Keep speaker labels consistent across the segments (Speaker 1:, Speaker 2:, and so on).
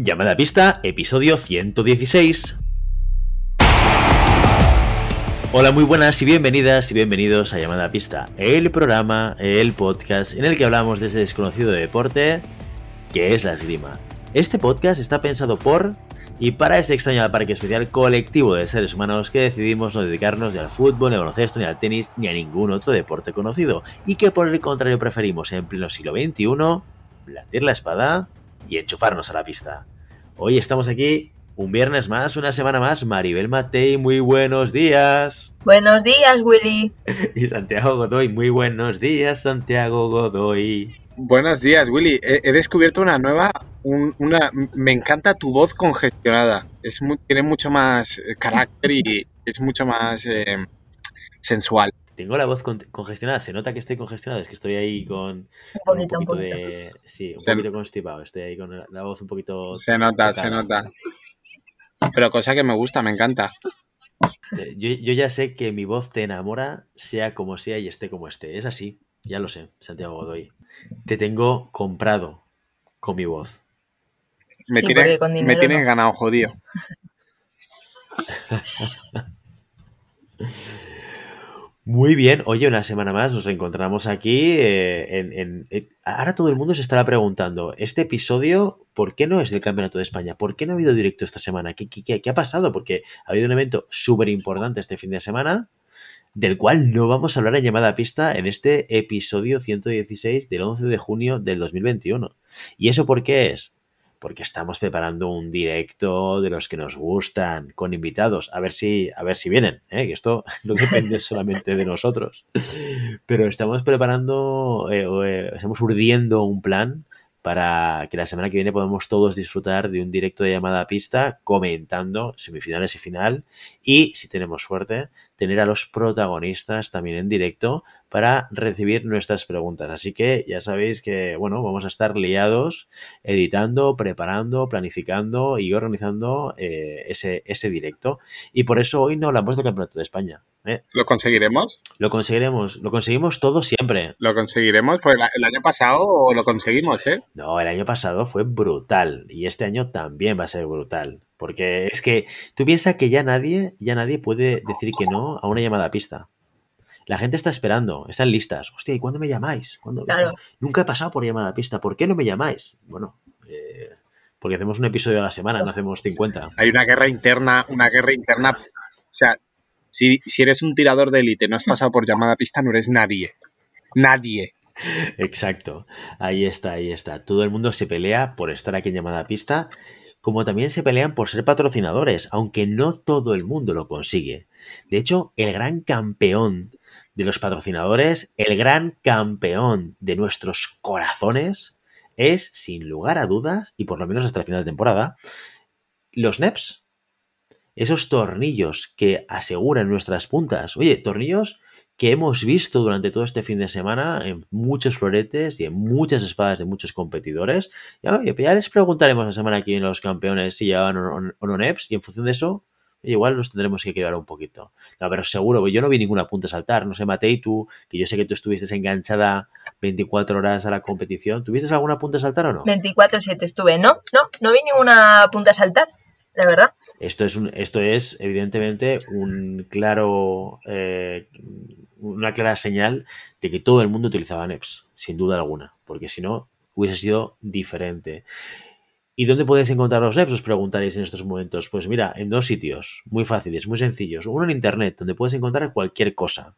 Speaker 1: Llamada a pista, episodio 116. Hola, muy buenas y bienvenidas y bienvenidos a Llamada a Pista, el programa, el podcast en el que hablamos de ese desconocido deporte que es la esgrima. Este podcast está pensado por y para ese extraño parque especial colectivo de seres humanos que decidimos no dedicarnos ni al fútbol, ni al baloncesto, ni al tenis, ni a ningún otro deporte conocido, y que por el contrario preferimos en pleno siglo XXI blandir la espada y enchufarnos a la pista. Hoy estamos aquí un viernes más, una semana más. Maribel Matei, muy buenos días.
Speaker 2: Buenos días, Willy.
Speaker 1: Y Santiago Godoy, muy buenos días, Santiago Godoy.
Speaker 3: Buenos días, Willy. He, he descubierto una nueva, un- una, me encanta tu voz congestionada. Es mu- tiene mucho más eh, carácter y es mucho más eh, sensual.
Speaker 1: Tengo la voz con- congestionada, se nota que estoy congestionado, es que estoy ahí con,
Speaker 2: Un
Speaker 1: con
Speaker 2: poquito, un poquito.
Speaker 1: de... Sí, un
Speaker 3: Se-
Speaker 1: poquito constipado, estoy ahí con la, la voz un poquito...
Speaker 3: Se nota,
Speaker 1: tocada.
Speaker 3: se nota. Pero cosa que me gusta, me encanta.
Speaker 1: Eh, Yo, yo ya sé que mi voz te enamora, sea como sea y esté como esté. Es así, ya lo sé, Santiago Godoy. Te tengo comprado con mi voz.
Speaker 3: Me,
Speaker 2: Sí,
Speaker 3: tiene- me tienes
Speaker 2: no.
Speaker 3: ganado, jodido.
Speaker 1: Muy bien, oye, una semana más nos reencontramos aquí. eh, en, eh, ahora todo el mundo se estará preguntando, este episodio, ¿por qué no es del Campeonato de España? ¿Por qué no ha habido directo esta semana? ¿Qué, qué- qué- qué ha pasado? Porque ha habido un evento súper importante este fin de semana, del cual no vamos a hablar en llamada a pista en este episodio 116 del 11 de junio del 2021. ¿Y eso por qué es? Porque estamos preparando un directo de los que nos gustan, con invitados, a ver si, a ver si vienen, ¿eh? que esto no depende solamente de nosotros. Pero estamos preparando, eh, eh, estamos urdiendo un plan para que la semana que viene podamos todos disfrutar de un directo de llamada a pista comentando semifinales y final y, si tenemos suerte, tener a los protagonistas también en directo para recibir nuestras preguntas. Así que ya sabéis que, bueno, vamos a estar liados editando, preparando, planificando y organizando eh, ese, ese directo. Y por eso hoy no hablamos del Campeonato de España. ¿eh?
Speaker 3: ¿Lo conseguiremos?
Speaker 1: Lo conseguiremos, lo conseguimos todo siempre.
Speaker 3: Lo conseguiremos. Pues el año pasado lo conseguimos, ¿eh?
Speaker 1: No, el año pasado fue brutal y este año también va a ser brutal. Porque es que tú piensas que ya nadie, ya nadie puede decir que no a una llamada a pista. La gente está esperando, están listas. Hostia, ¿y cuándo me llamáis? ¿Cuándo?
Speaker 2: Claro.
Speaker 1: Nunca he pasado por llamada a pista. ¿Por qué no me llamáis? Bueno, eh, porque hacemos un episodio a la semana, no hacemos 50.
Speaker 3: Hay una guerra interna, una guerra interna. O sea, si, si eres un tirador de élite, no has pasado por llamada a pista, no eres nadie. Nadie.
Speaker 1: Exacto. Ahí está, ahí está. Todo el mundo se pelea por estar aquí en llamada a pista, como también se pelean por ser patrocinadores, aunque no todo el mundo lo consigue. De hecho, el gran campeón de los patrocinadores, el gran campeón de nuestros corazones, es, sin lugar a dudas, y por lo menos hasta el final de temporada, los NEPs. Esos tornillos que aseguran nuestras puntas. Oye, tornillos que hemos visto durante todo este fin de semana en muchos floretes y en muchas espadas de muchos competidores. Ya, oye, ya les preguntaremos la semana que viene a los campeones si llevan o no, NEPs y en función de eso, igual nos tendremos que equilibrar un poquito. No, pero seguro, yo no vi ninguna punta saltar. No sé, Matei, tú, que yo sé que tú estuviste enganchada 24 horas a la competición. ¿Tuviste alguna punta saltar o no?
Speaker 2: 24-7 estuve. No, no, no vi ninguna punta a saltar, la verdad.
Speaker 1: Esto es, un, esto es evidentemente un claro, eh, una clara señal de que todo el mundo utilizaba NEPs, sin duda alguna, porque si no hubiese sido diferente. ¿Y dónde puedes encontrar los NEPs? Os preguntaréis en estos momentos. Pues mira, en dos sitios, muy fáciles, muy sencillos. Uno en internet, donde puedes encontrar cualquier cosa.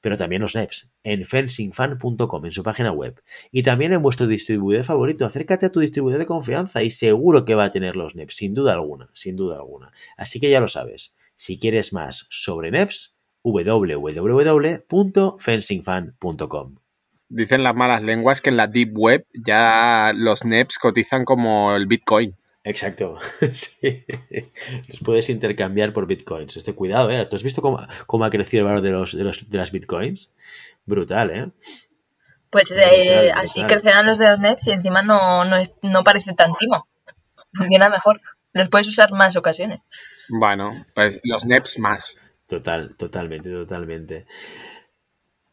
Speaker 1: Pero también los NEPs, en fencingfan.com, en su página web. Y también en vuestro distribuidor favorito. Acércate a tu distribuidor de confianza y seguro que va a tener los NEPs, sin duda alguna, sin duda alguna. Así que ya lo sabes. Si quieres más sobre NEPs, www.fencingfan.com.
Speaker 3: Dicen las malas lenguas que en la Deep Web ya los NEPs cotizan como el Bitcoin.
Speaker 1: Exacto. Sí. Los puedes intercambiar por bitcoins. Este cuidado, ¿eh? ¿Tú has visto cómo, cómo ha crecido el valor de, los, de, los, de las bitcoins? Brutal, ¿eh?
Speaker 2: Pues eh,
Speaker 1: Brutal,
Speaker 2: así crecerán los de los NEPs y encima no, no, es- no parece tan timo. Funciona mejor. Los puedes usar más ocasiones.
Speaker 3: Bueno, pues los NEPs más.
Speaker 1: Total, totalmente, totalmente.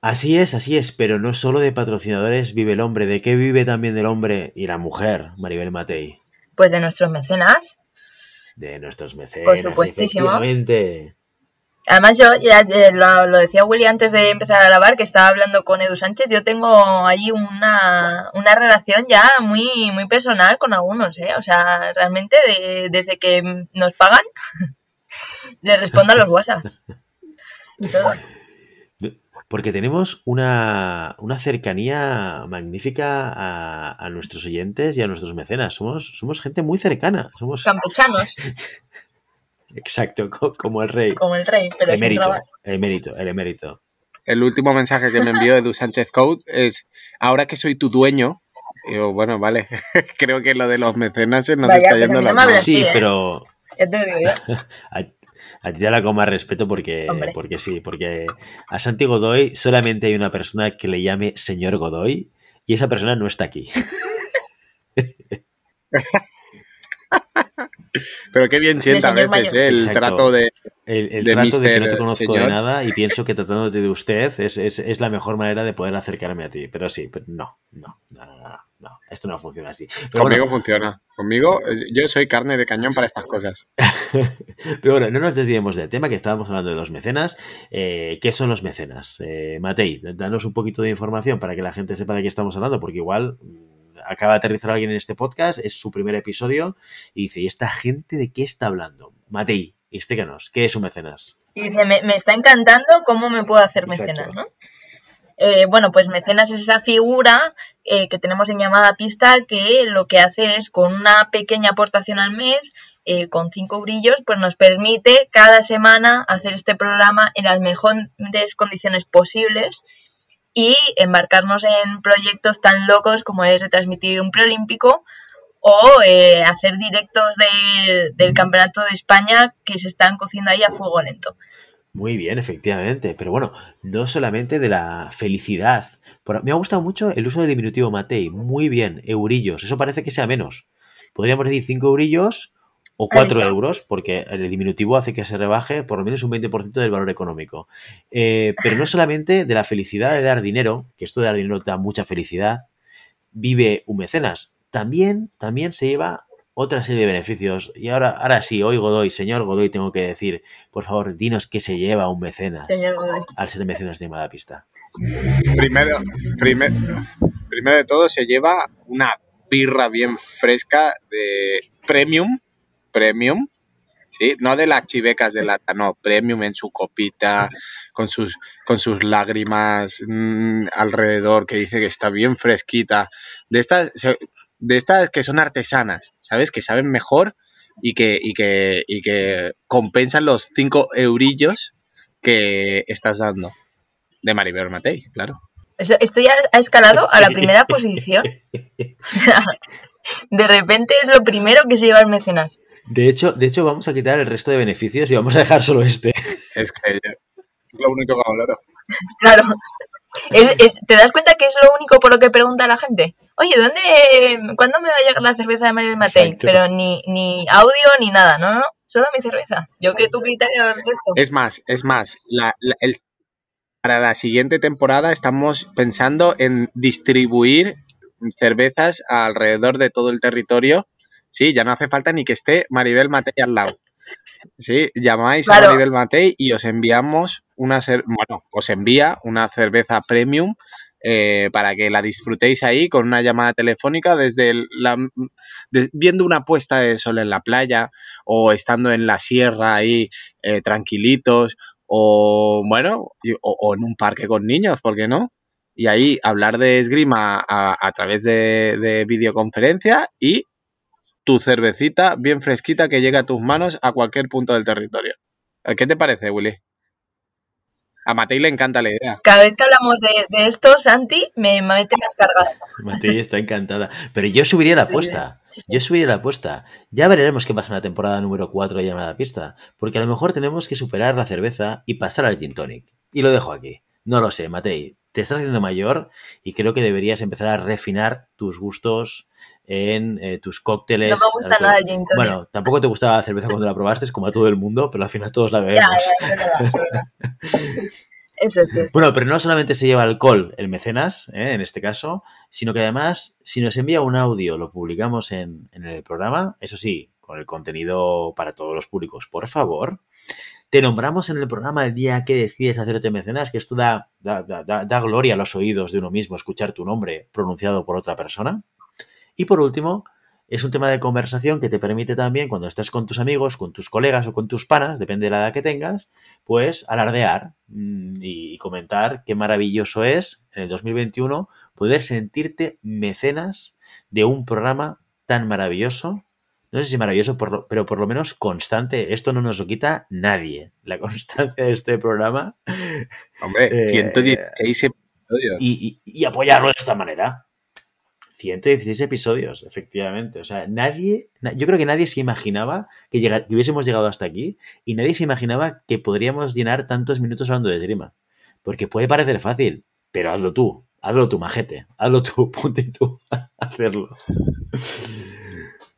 Speaker 1: Así es, así es, pero no solo de patrocinadores vive el hombre. ¿De qué vive también el hombre y la mujer, Maribel Matei?
Speaker 2: Pues de nuestros mecenas.
Speaker 1: De nuestros mecenas,
Speaker 2: supuestísimo.
Speaker 1: efectivamente.
Speaker 2: Además, yo ya eh, lo, lo decía Willy antes de empezar a grabar, que estaba hablando con Edu Sánchez. Yo tengo ahí una, una relación ya muy, muy personal con algunos, ¿eh? O sea, realmente de- desde que nos pagan, les respondo a los WhatsApps. Y todo.
Speaker 1: Porque tenemos una, una cercanía magnífica a, a nuestros oyentes y a nuestros mecenas. Somos, somos gente muy cercana. Somos
Speaker 2: Campechanos,
Speaker 1: exacto, co- como el rey.
Speaker 2: como el rey, pero
Speaker 1: Emérito,
Speaker 2: robar.
Speaker 1: emérito, el emérito.
Speaker 3: El último mensaje que me envió Edu Sánchez Code es, ahora que soy tu dueño, digo, bueno, vale, creo que lo de los mecenas nos
Speaker 2: Vaya,
Speaker 3: está
Speaker 2: pues
Speaker 3: yendo.
Speaker 2: Sí,
Speaker 1: Sí,
Speaker 2: ¿eh?
Speaker 1: pero
Speaker 2: Ya te lo digo yo.
Speaker 1: a, ti te la con más respeto porque,
Speaker 2: Hombre.
Speaker 1: porque sí, porque a Santi Godoy solamente hay una persona que le llame señor Godoy y esa persona no está aquí.
Speaker 3: Pero qué bien sienta a veces
Speaker 2: mayor.
Speaker 3: ¿eh? el
Speaker 1: Exacto.
Speaker 3: trato de...
Speaker 1: El, el
Speaker 3: De
Speaker 1: trato de que no te conozco
Speaker 3: Señor.
Speaker 1: de nada y pienso que tratándote de usted es, es- es la mejor manera de poder acercarme a ti. Pero sí, pero no, no, no, no, no, no, esto no funciona así. Pero
Speaker 3: Conmigo
Speaker 1: bueno,
Speaker 3: funciona. Conmigo, yo soy carne de cañón para estas cosas.
Speaker 1: pero bueno, no nos desviemos del tema que estábamos hablando de los mecenas. Eh, ¿Qué son los mecenas? Eh, Matei, danos un poquito de información para que la gente sepa de qué estamos hablando, porque igual mm, acaba de aterrizar alguien en este podcast, es su primer episodio y dice, ¿y esta gente de qué está hablando? Matei, explícanos, ¿qué es un mecenas?
Speaker 2: Y dice, me, me está encantando cómo me puedo hacer
Speaker 1: Exacto.
Speaker 2: mecenas, ¿no? Eh, bueno, pues mecenas es esa figura eh, que tenemos en llamada pista que lo que hace es con una pequeña aportación al mes, eh, con cinco brillos, pues nos permite cada semana hacer este programa en las mejores condiciones posibles y embarcarnos en proyectos tan locos como es retransmitir un preolímpico o eh, hacer directos de- del Campeonato de España que se están cociendo ahí a fuego lento.
Speaker 1: Muy bien, efectivamente. Pero bueno, no solamente de la felicidad. Por- me ha gustado mucho el uso del diminutivo Matei. Muy bien, eurillos. Eso parece que sea menos. Podríamos decir 5 eurillos o 4
Speaker 2: está.
Speaker 1: euros, porque el diminutivo hace que se rebaje por lo menos un 20% del valor económico. Eh, pero no solamente de la felicidad de dar dinero, que esto de dar dinero da mucha felicidad, vive un mecenas. También, también se lleva otra serie de beneficios. Y ahora, ahora sí, hoy Godoy, señor Godoy, tengo que decir, por favor, dinos qué se lleva un mecenas
Speaker 2: Señor Godoy.
Speaker 1: al ser mecenas de Mala Pista.
Speaker 3: Primero, primer- primero de todo se lleva una birra bien fresca de premium, premium, ¿sí? No de las chivecas de lata, no, premium en su copita, con sus, con sus lágrimas mm, alrededor, que dice que está bien fresquita. De estas, de estas que son artesanas, ¿sabes? Que saben mejor y que, y que, y que compensan los 5 eurillos que estás dando. De Maribel Matei, claro.
Speaker 2: Esto ya ha escalado a la
Speaker 1: Sí.
Speaker 2: primera posición. O sea, de repente es lo primero que se lleva el mecenas.
Speaker 1: De hecho, de hecho, vamos a quitar el resto de beneficios y vamos a dejar solo este.
Speaker 3: Es que es lo único que valoro.
Speaker 2: Claro. Es- es- ¿Te das cuenta que es lo único por lo que pregunta la gente? Oye, ¿dónde, ¿cuándo me va a llegar la cerveza de Manuel Matei?
Speaker 1: Exacto.
Speaker 2: Pero ni, ni audio ni nada, no, no, solo mi cerveza. Yo que tú quitarías el resto.
Speaker 3: Es más, es más, la- la- el- para la siguiente temporada estamos pensando en distribuir cervezas alrededor de todo el territorio. Sí, ya no hace falta ni que esté Maribel Matei al lado. Sí, llamáis
Speaker 2: Claro.
Speaker 3: a Maribel Matei y os enviamos una bueno, os envía una cerveza premium eh, para que la disfrutéis ahí con una llamada telefónica desde la, viendo una puesta de sol en la playa o estando en la sierra ahí eh, tranquilitos o bueno o, en un parque con niños, ¿por qué no? Y ahí hablar de esgrima a, través de, de videoconferencia y tu cervecita bien fresquita que llega a tus manos a cualquier punto del territorio. ¿Qué te parece, Willy? A Matei le encanta la idea.
Speaker 2: Cada vez que hablamos de, de esto, Santi me mete las cargas.
Speaker 1: Matei está encantada. Pero yo subiría la apuesta. Yo subiría la apuesta. Ya veremos qué pasa en la temporada número 4 de Llamada Pista. Porque a lo mejor tenemos que superar la cerveza y pasar al gin tonic. Y lo dejo aquí. No lo sé, Matei. Te estás haciendo mayor y creo que deberías empezar a refinar tus gustos en eh, tus cócteles.
Speaker 2: No me gusta nada el gin tonic.
Speaker 1: Bueno, tampoco te gustaba la cerveza cuando la probaste, como a todo el mundo, pero al final todos la
Speaker 2: Ya,
Speaker 1: bebemos.
Speaker 2: ya, es verdad, es verdad. Eso es cierto.
Speaker 1: Bueno, pero no solamente se lleva alcohol el mecenas, ¿eh? en este caso, sino que además, si nos envía un audio, lo publicamos en, en el programa, eso sí, con el contenido para todos los públicos, por favor. Te nombramos en el programa el día que decides hacerte mecenas, que esto da, da, da, da gloria a los oídos de uno mismo escuchar tu nombre pronunciado por otra persona. Y por último, es un tema de conversación que te permite también, cuando estás con tus amigos, con tus colegas o con tus panas, depende de la edad que tengas, pues alardear mm, y comentar qué maravilloso es en el 2021 poder sentirte mecenas de un programa tan maravilloso. No sé si maravilloso, pero por lo menos constante. Esto no nos lo quita nadie. La constancia de este programa.
Speaker 3: Hombre, 116 eh, episodios.
Speaker 1: Y, y, y apoyarlo de esta manera. 116 episodios, efectivamente. O sea, nadie, yo creo que nadie se imaginaba que, que, hubiésemos llegado hasta aquí y nadie se imaginaba que podríamos llenar tantos minutos hablando de esgrima. Porque puede parecer fácil, pero hazlo tú, hazlo tú, majete, hazlo tú, ponte tú a hacerlo.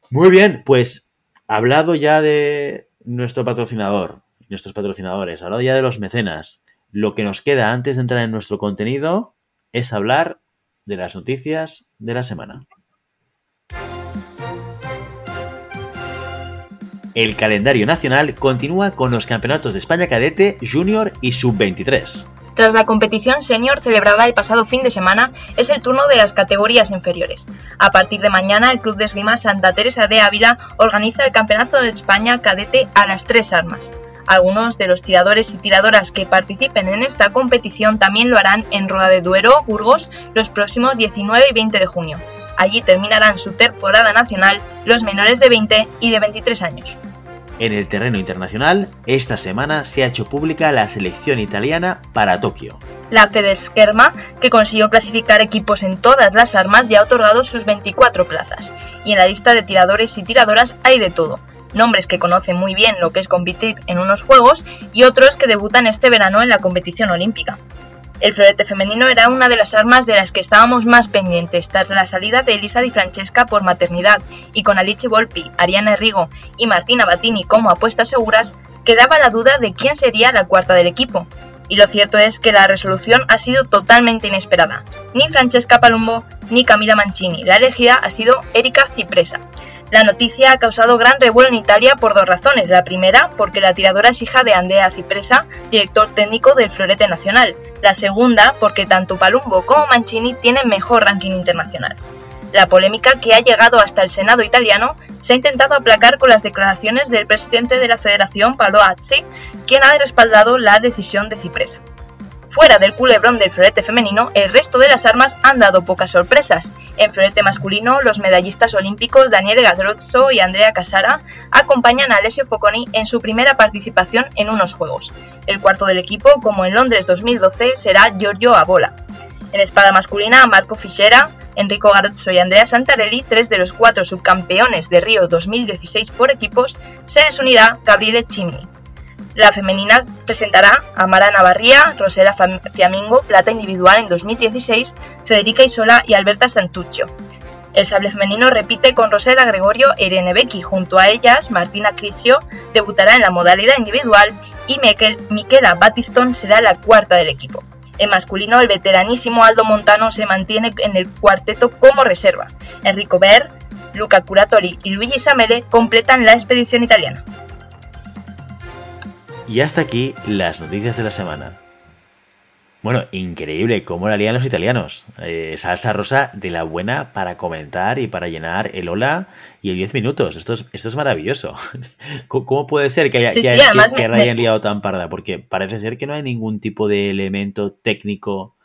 Speaker 1: Muy bien, pues hablado ya de nuestro patrocinador, nuestros patrocinadores, hablado ya de los mecenas, lo que nos queda antes de entrar en nuestro contenido es hablar de las noticias de la semana. El calendario nacional continúa con los campeonatos de España cadete, junior y sub-23.
Speaker 2: Tras la competición senior celebrada el pasado fin de semana, es el turno de las categorías inferiores. A partir de mañana, el Club de Esgrima Santa Teresa de Ávila organiza el Campeonato de España cadete a las tres armas. Algunos de los tiradores y tiradoras que participen en esta competición también lo harán en Roda de Duero, Burgos, los próximos 19 y 20 de junio. Allí terminarán su temporada nacional los menores de 20 y de 23 años.
Speaker 1: En el terreno internacional, esta semana se ha hecho pública la selección italiana para Tokio.
Speaker 2: La Fedeskerma, que consiguió clasificar equipos en todas las armas, ya ha otorgado sus 24 plazas. Y en la lista de tiradores y tiradoras hay de todo nombres que conocen muy bien lo que es competir en unos Juegos y otros que debutan este verano en la competición olímpica. El florete femenino era una de las armas de las que estábamos más pendientes tras la salida de Elisa Di Francesca por maternidad y con Alice Volpi, Ariana Rigo y Martina Battini como apuestas seguras, quedaba la duda de quién sería la cuarta del equipo. Y lo cierto es que la resolución ha sido totalmente inesperada. Ni Francesca Palumbo ni Camila Mancini. La elegida ha sido Erika Cipresa, la noticia ha causado gran revuelo en Italia por dos razones. La primera, porque la tiradora es hija de Andrea Cipresa, director técnico del Florete Nacional. La segunda, porque tanto Palumbo como Mancini tienen mejor ranking internacional. La polémica que ha llegado hasta el Senado italiano se ha intentado aplacar con las declaraciones del presidente de la federación, Paolo Azzi, quien ha respaldado la decisión de Cipresa. Fuera del culebrón del florete femenino, el resto de las armas han dado pocas sorpresas. En florete masculino, los medallistas olímpicos Daniele Gadrozzo y Andrea Casara acompañan a Alessio Focconi en su primera participación en unos Juegos. El cuarto del equipo, como en Londres 2012, será Giorgio Abola. En espada masculina, Marco Fischera, Enrico Garozzo y Andrea Santarelli, tres de los cuatro subcampeones de Río 2016 por equipos, se les unirá Gabriele Chimni. La femenina presentará a Mara Navarría, Rosela Fiamingo, plata individual en 2016, Federica Isola y Alberta Santuccio. El sable femenino repite con Rosela Gregorio e Irene Becky. Junto a ellas, Martina Crisio debutará en la modalidad individual y Miquela Batistón será la cuarta del equipo. En masculino, el veteranísimo Aldo Montano se mantiene en el cuarteto como reserva. Enrico Ver, Luca Curatori y Luigi Samele completan la expedición italiana.
Speaker 1: Y hasta aquí las noticias de la semana. Bueno, increíble cómo la lían los italianos. Eh, salsa rosa de la buena para comentar y para llenar el hola y el 10 minutos. Esto es, esto es maravilloso. ¿Cómo puede ser que, haya, hayan liado tan parda? Porque parece ser que no hay ningún tipo de elemento técnico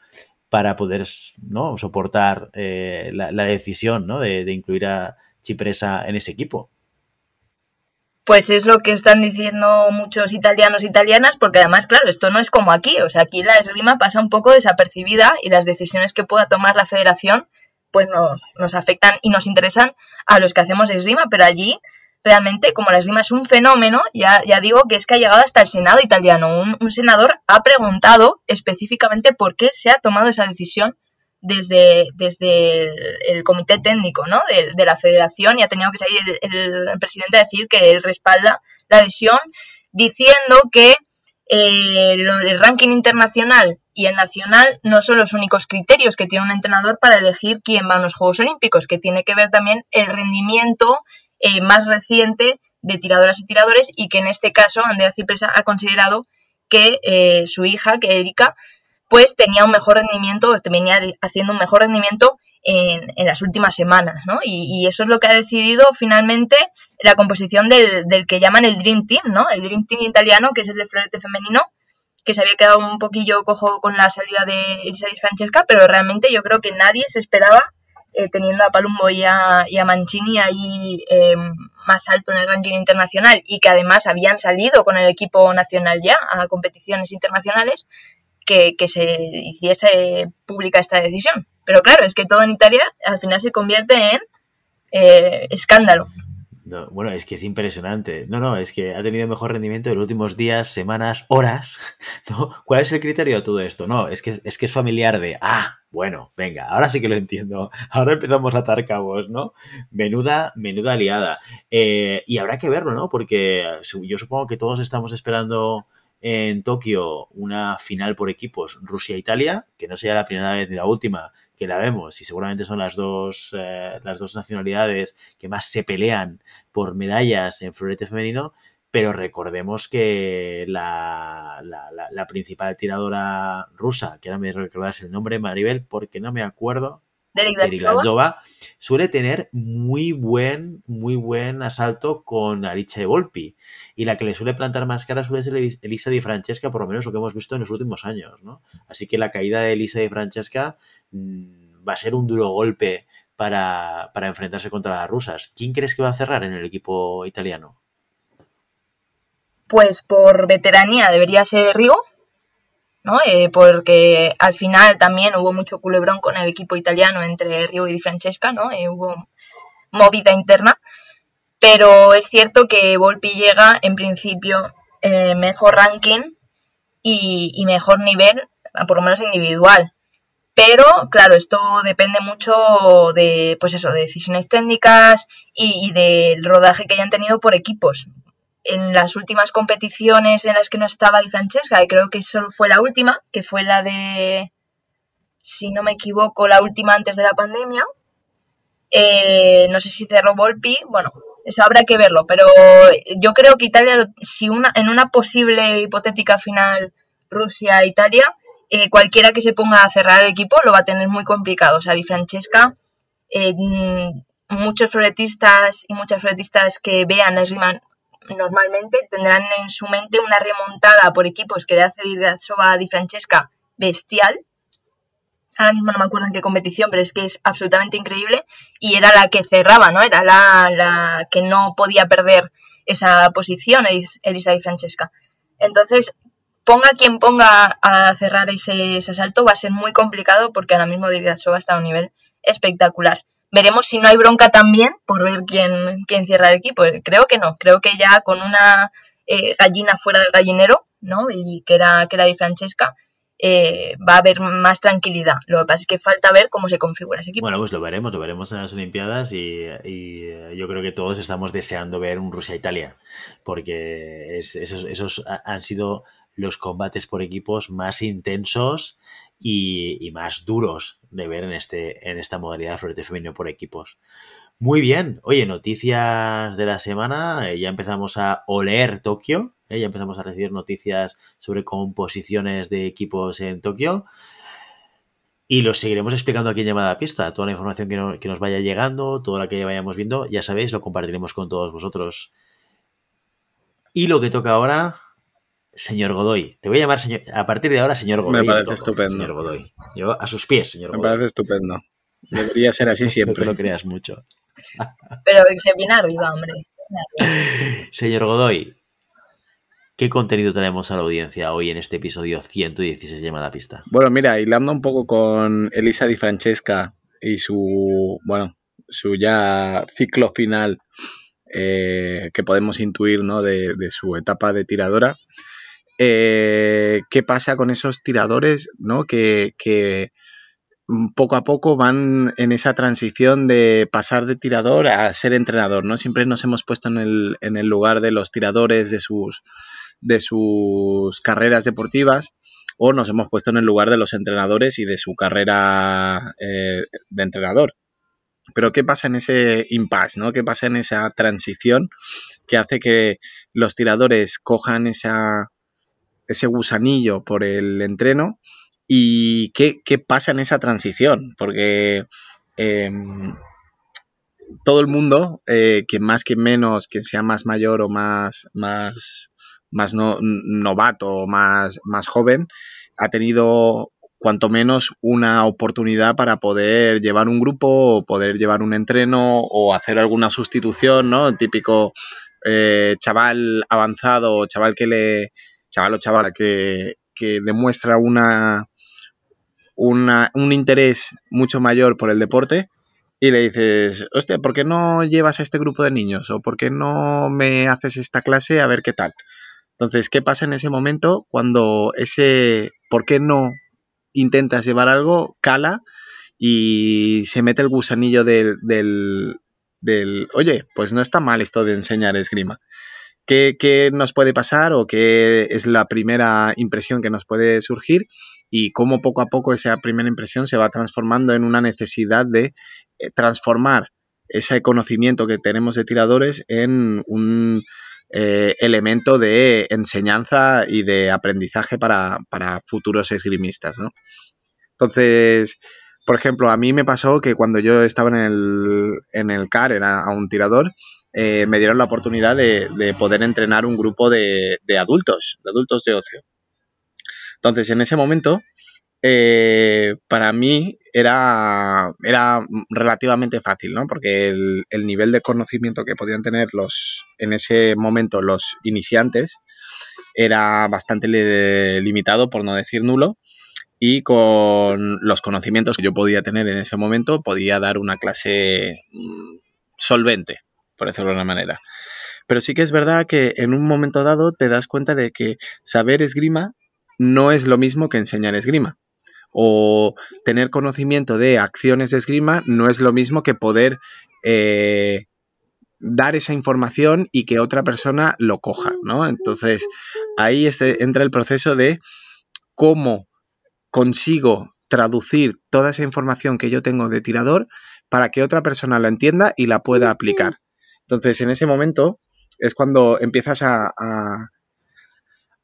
Speaker 1: para poder ¿no? soportar eh, la, decisión ¿no? de, de incluir a Chipresa en ese equipo
Speaker 2: pues es lo que están diciendo muchos italianos e italianas, porque además, claro, esto no es como aquí, o sea, aquí la esgrima pasa un poco desapercibida y las decisiones que pueda tomar la federación pues nos, nos afectan y nos interesan a los que hacemos esgrima, pero allí realmente como la esgrima es un fenómeno, ya, ya digo que es que ha llegado hasta el Senado italiano. Un, un senador ha preguntado específicamente por qué se ha tomado esa decisión desde, desde el, comité técnico ¿no? de, la federación y ha tenido que salir el, presidente a decir que él respalda la adhesión, diciendo que eh, el ranking internacional y el nacional no son los únicos criterios que tiene un entrenador para elegir quién va a los Juegos Olímpicos, que tiene que ver también el rendimiento eh, más reciente de tiradoras y tiradores y que en este caso Andrea Cipresa ha considerado que eh, su hija, que Erika, pues tenía un mejor rendimiento, venía haciendo un mejor rendimiento en, las últimas semanas, ¿no? Y, eso es lo que ha decidido finalmente la composición del, que llaman el Dream Team, ¿no? El Dream Team italiano, que es el de florete femenino, que se había quedado un poquillo cojo con la salida de Elisa y Francesca, pero realmente yo creo que nadie se esperaba, eh, teniendo a Palumbo y a, Mancini ahí em, más alto en el ranking internacional y que además habían salido con el equipo nacional ya a competiciones internacionales, que, se hiciese pública esta decisión. Pero claro, es que todo en Italia al final se convierte en eh, escándalo.
Speaker 1: bueno, es que es impresionante. No, no, es que ha tenido mejor rendimiento en los últimos días, semanas, horas. ¿Cuál es el criterio de todo esto? No, es que es, que es familiar de, ah, bueno, venga, ahora sí que lo entiendo. Ahora empezamos a atar cabos, ¿no? Menuda, menuda aliada. Eh, y habrá que verlo, ¿no? Porque yo supongo que todos estamos esperando en Tokio una final por equipos Rusia-Italia, que no sea la primera vez ni la última, que la vemos y seguramente son las dos, eh, las dos nacionalidades que más se pelean por medallas en florete femenino, pero recordemos que la, la, principal tiradora rusa, que ahora me recordarás el nombre, Maribel, porque no me acuerdo, suele tener muy buen, muy buen asalto con Aricha de Volpi. Y la que le suele plantar más cara suele ser Elisa Di Francesca, por lo menos lo que hemos visto en los últimos años, ¿no? Así que la caída de Elisa Di Francesca mm, va a ser un duro golpe para, para enfrentarse contra las rusas. ¿Quién crees que va a cerrar en el equipo italiano?
Speaker 2: Pues por veteranía debería ser Río, eh, porque al final también hubo mucho culebrón con el equipo italiano entre Rio y Di Francesca, ¿no? Eh, hubo movida interna, pero es cierto que Volpi llega en principio eh, mejor ranking y, mejor nivel, por lo menos individual. Pero, claro, esto depende mucho de, pues eso, de decisiones técnicas y, del rodaje que hayan tenido por equipos en las últimas competiciones en las que no estaba Di Francesca, y creo que solo fue la última, que fue la de, si no me equivoco, la última antes de la pandemia. Eh, no sé si cerró Volpi, bueno, eso habrá que verlo, pero yo creo que Italia, si una, en una posible hipotética final Rusia-Italia, eh, cualquiera que se ponga a cerrar el equipo lo va a tener muy complicado. O sea, Di Francesca, eh, muchos floretistas y muchas floretistas que vean a Riman normalmente tendrán en su mente una remontada por equipos que le hace Soba Di Francesca bestial. Ahora mismo no me acuerdo en qué competición, pero es que es absolutamente increíble. Y era la que cerraba, ¿no? Era la, que no podía perder esa posición, Elisa Di Francesca. Entonces, ponga quien ponga a cerrar ese, ese asalto, va a ser muy complicado porque ahora mismo Soba está a un nivel espectacular. Veremos si no hay bronca también por ver quién, quién cierra el equipo. Creo que no, creo que ya con una eh, gallina fuera del gallinero, ¿no? Y que era, que era Di Francesca, eh, va a haber más tranquilidad. Lo que pasa es que falta ver cómo se configura ese equipo.
Speaker 1: Bueno, pues lo veremos, lo veremos en las Olimpiadas y, eh, yo creo que todos estamos deseando ver un Rusia-Italia, porque esos, esos han sido los combates por equipos más intensos y, más duros de ver en, este, en esta modalidad de florete femenino por equipos. Muy bien, oye, noticias de la semana, eh, ya empezamos a oler Tokio, eh, ya empezamos a recibir noticias sobre composiciones de equipos en Tokio. Y lo seguiremos explicando aquí en llamada pista. Toda la información que, que, nos vaya llegando, toda la que vayamos viendo, ya sabéis, lo compartiremos con todos vosotros. Y lo que toca ahora, señor Godoy. Te voy a llamar señor, a partir de ahora señor Godoy.
Speaker 3: Me parece estupendo.
Speaker 1: Señor Godoy. Yo a sus pies, señor
Speaker 3: Me parece estupendo. Debería ser así siempre.
Speaker 1: no lo creas mucho.
Speaker 2: Pero se viene arriba, hombre.
Speaker 1: Señor Godoy, ¿qué contenido tenemos a la audiencia hoy en este episodio 116 de la Pista?
Speaker 3: Bueno, mira, hilando un poco con Elisa Di Francesca y su, bueno, su ya ciclo final eh, que podemos intuir ¿no? de, de, su etapa de tiradora, eh, qué pasa con esos tiradores, ¿no? Que, poco a poco van en esa transición de pasar de tirador a ser entrenador, ¿no? Siempre nos hemos puesto en el, lugar de los tiradores, de sus, carreras deportivas o nos hemos puesto en el lugar de los entrenadores y de su carrera eh, de entrenador. Pero ¿qué pasa en ese impasse? ¿no? ¿Qué pasa en esa transición que hace que los tiradores cojan esa, ese gusanillo por el entreno? ¿Y qué, qué pasa en esa transición? Porque em, todo el mundo, eh, que más que menos, quien sea más mayor o más, más, más no, novato o más, más joven, ha tenido cuanto menos una oportunidad para poder llevar un grupo o poder llevar un entreno o hacer alguna sustitución, ¿no? El típico eh, chaval avanzado o chaval que le. Chaval o chavala que, demuestra una, una, un interés mucho mayor por el deporte y le dices, hostia, ¿por qué no llevas a este grupo de niños? ¿O por qué no me haces esta clase a ver qué tal? Entonces, ¿qué pasa en ese momento cuando ese por qué no intentas llevar algo cala y se mete el gusanillo del, del, del oye, pues no está mal esto de enseñar esgrima? ¿Qué, ¿Qué, nos puede pasar o qué es la primera impresión que nos puede surgir y cómo poco a poco esa primera impresión se va transformando en una necesidad de eh, transformar ese conocimiento que tenemos de tiradores en un eh, elemento de enseñanza y de aprendizaje para, para futuros esgrimistas. ¿no? Entonces, por ejemplo, a mí me pasó que cuando yo estaba en el, en el CAR, era a un tirador, eh, me dieron la oportunidad de, de poder entrenar un grupo de, adultos, de adultos de ocio. Entonces, en ese momento, eh, para mí era, era relativamente fácil, ¿no? Porque el, el, nivel de conocimiento que podían tener los, en ese momento los iniciantes era bastante limitado, por no decir nulo, y con los conocimientos que yo podía tener en ese momento podía dar una clase mm, solvente, por decirlo de una manera. Pero sí que es verdad que en un momento dado te das cuenta de que saber esgrima no es lo mismo que enseñar esgrima o tener conocimiento de acciones de esgrima no es lo mismo que poder eh, dar esa información y que otra persona lo coja, ¿no? Entonces, ahí entra el proceso de cómo consigo traducir toda esa información que yo tengo de tirador para que otra persona la entienda y la pueda aplicar. Entonces, en ese momento es cuando empiezas a,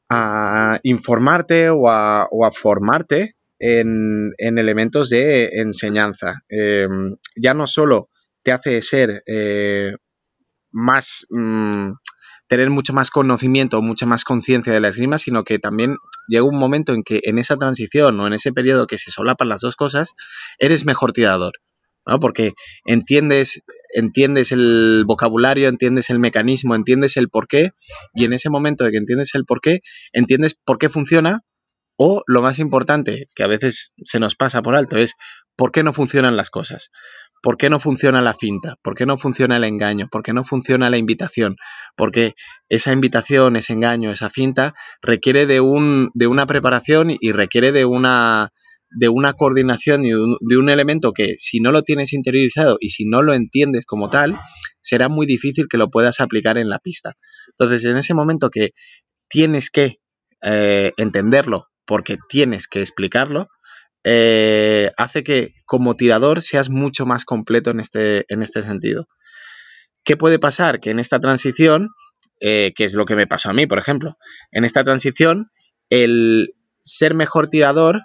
Speaker 3: a, informarte o a, a formarte en, en elementos de enseñanza. Eh, ya no solo te hace ser eh, más, mmm, tener mucho más conocimiento, mucha más conciencia de la esgrima, sino que también llega un momento en que en esa transición o en ese periodo que se solapan las dos cosas, eres mejor tirador. ¿No? Porque entiendes, entiendes el vocabulario, entiendes el mecanismo, entiendes el porqué, y en ese momento de que entiendes el porqué, entiendes por qué funciona o lo más importante, que a veces se nos pasa por alto, es por qué no funcionan las cosas. ¿Por qué no funciona la finta? ¿Por qué no funciona el engaño? ¿Por qué no funciona la invitación? Porque esa invitación, ese engaño, esa finta requiere de, un, de una preparación y requiere de una, de una coordinación y de un elemento que si no lo tienes interiorizado y si no lo entiendes como tal, será muy difícil que lo puedas aplicar en la pista. Entonces, en ese momento que tienes que eh, entenderlo, porque tienes que explicarlo, eh, hace que como tirador seas mucho más completo en este, en este sentido. ¿Qué puede pasar? Que en esta transición, eh, que es lo que me pasó a mí, por ejemplo, en esta transición, el ser mejor tirador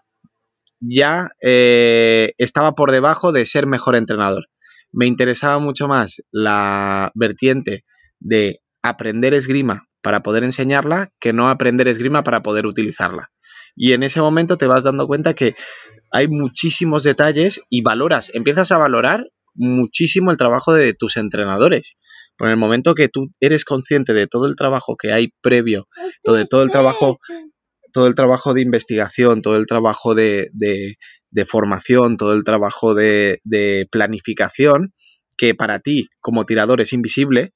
Speaker 3: ya eh, estaba por debajo de ser mejor entrenador. Me interesaba mucho más la vertiente de aprender esgrima para poder enseñarla que no aprender esgrima para poder utilizarla. Y en ese momento te vas dando cuenta que hay muchísimos detalles y valoras, empiezas a valorar muchísimo el trabajo de tus entrenadores. Por el momento que tú eres consciente de todo el trabajo que hay previo, todo, todo el trabajo todo el trabajo de investigación, todo el trabajo de, de, de formación, todo el trabajo de, de, planificación, que para ti como tirador es invisible,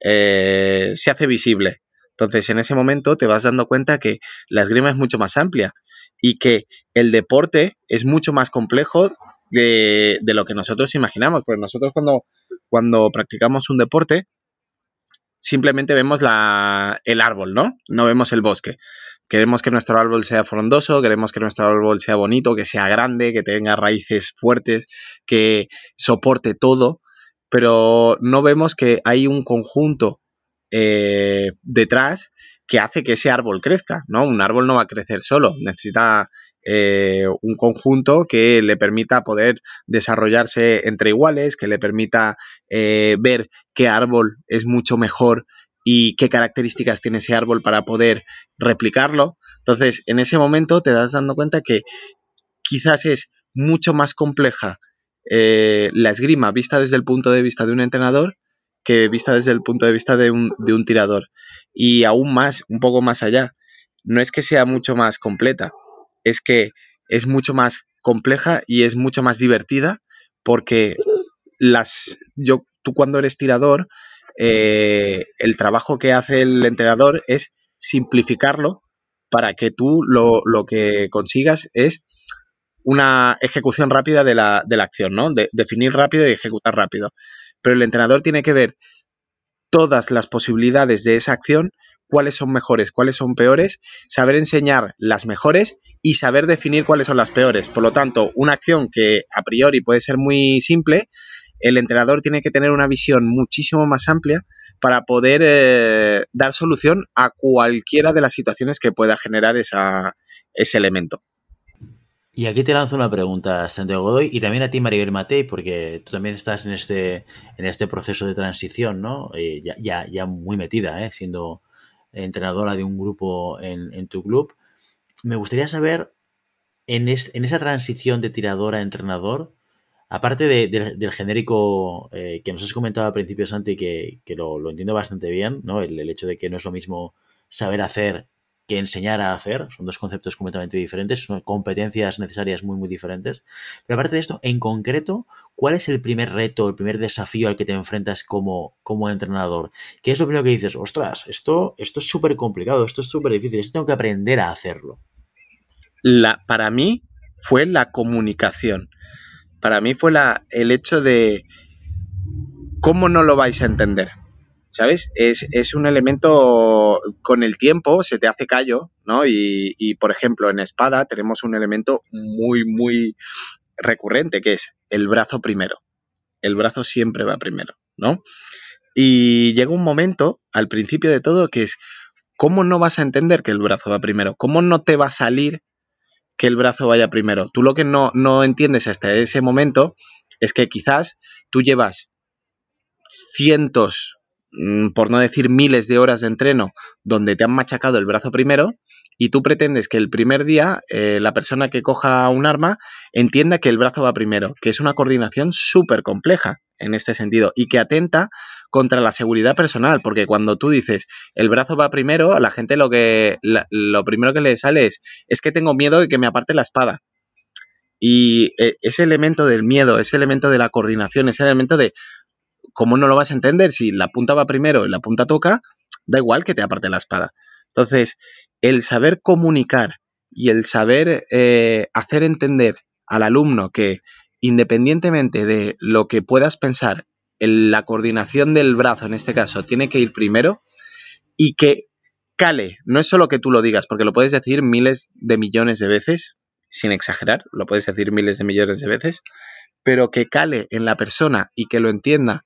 Speaker 3: eh, se hace visible. Entonces, en ese momento te vas dando cuenta que la esgrima es mucho más amplia y que el deporte es mucho más complejo de, de lo que nosotros imaginamos. Pues nosotros cuando, cuando practicamos un deporte, simplemente vemos la, el árbol, ¿no? No vemos el bosque. Queremos que nuestro árbol sea frondoso, queremos que nuestro árbol sea bonito, que sea grande, que tenga raíces fuertes, que soporte todo, pero no vemos que hay un conjunto eh, detrás que hace que ese árbol crezca, ¿no? Un árbol no va a crecer solo, necesita eh, un conjunto que le permita poder desarrollarse entre iguales, que le permita eh, ver qué árbol es mucho mejor y qué características tiene ese árbol para poder replicarlo. Entonces, en ese momento te das dando cuenta que quizás es mucho más compleja eh, la esgrima vista desde el punto de vista de un entrenador que vista desde el punto de vista de un, de un tirador. Y aún más, un poco más allá, no es que sea mucho más completa, es que es mucho más compleja y es mucho más divertida porque las yo tú cuando eres tirador eh, el trabajo que hace el entrenador es simplificarlo para que tú lo, lo que consigas es una ejecución rápida de la, de la acción, ¿no? De, definir rápido y ejecutar rápido. Pero el entrenador tiene que ver todas las posibilidades de esa acción, cuáles son mejores, cuáles son peores, saber enseñar las mejores y saber definir cuáles son las peores. Por lo tanto, una acción que a priori puede ser muy simple, el entrenador tiene que tener una visión muchísimo más amplia para poder eh, dar solución a cualquiera de las situaciones que pueda generar ese elemento.
Speaker 1: Y aquí te lanzo una pregunta, Santiago Godoy, y también a ti, Maribel Matei, porque tú también estás en este, en este proceso de transición, ¿no? Eh, ya, ya, ya, muy metida, ¿eh? siendo entrenadora de un grupo en, en tu club. Me gustaría saber, en, es, en, esa transición de tiradora a entrenador, aparte de, de, del genérico eh, que nos has comentado al principio, Santi, que, lo, entiendo bastante bien, ¿no? El, el hecho de que no es lo mismo saber hacer que enseñar a hacer. Son dos conceptos completamente diferentes, son competencias necesarias muy, muy diferentes. Pero aparte de esto, en concreto, ¿cuál es el primer reto, el primer desafío al que te enfrentas como, como entrenador? ¿Qué es lo primero que dices? Ostras, esto, esto es súper complicado, esto es súper difícil, esto tengo que aprender a hacerlo.
Speaker 3: La, para mí fue la comunicación. Para mí fue la, el hecho de cómo no lo vais a entender. ¿sabes? Es, un elemento con el tiempo, se te hace callo, ¿no? Y, y, por ejemplo, en espada tenemos un elemento muy, muy recurrente, que es el brazo primero. El brazo siempre va primero, ¿no? Y llega un momento, al principio de todo, que es, ¿cómo no vas a entender que el brazo va primero? ¿Cómo no te va a salir que el brazo vaya primero? Tú lo que no, no entiendes hasta ese momento es que quizás tú llevas cientos Mm, por no decir miles de horas de entreno, donde te han machacado el brazo primero, y tú pretendes que el primer día eh, la persona que coja un arma entienda que el brazo va primero, que es una coordinación súper compleja en este sentido y que atenta contra la seguridad personal, porque cuando tú dices el brazo va primero, a la gente lo que lo primero que le sale es es que tengo miedo de que me aparte la espada. Y eh, ese elemento del miedo, ese elemento de la coordinación, ese elemento de ¿cómo no lo vas a entender? Si la punta va primero y la punta toca, da igual que te aparte la espada. Entonces, el saber comunicar y el saber eh, hacer entender al alumno que independientemente de lo que puedas pensar, en la coordinación del brazo en este caso tiene que ir primero y que cale, no es solo que tú lo digas, porque lo puedes decir miles de millones de veces, sin exagerar, lo puedes decir miles de millones de veces, pero que cale en la persona y que lo entienda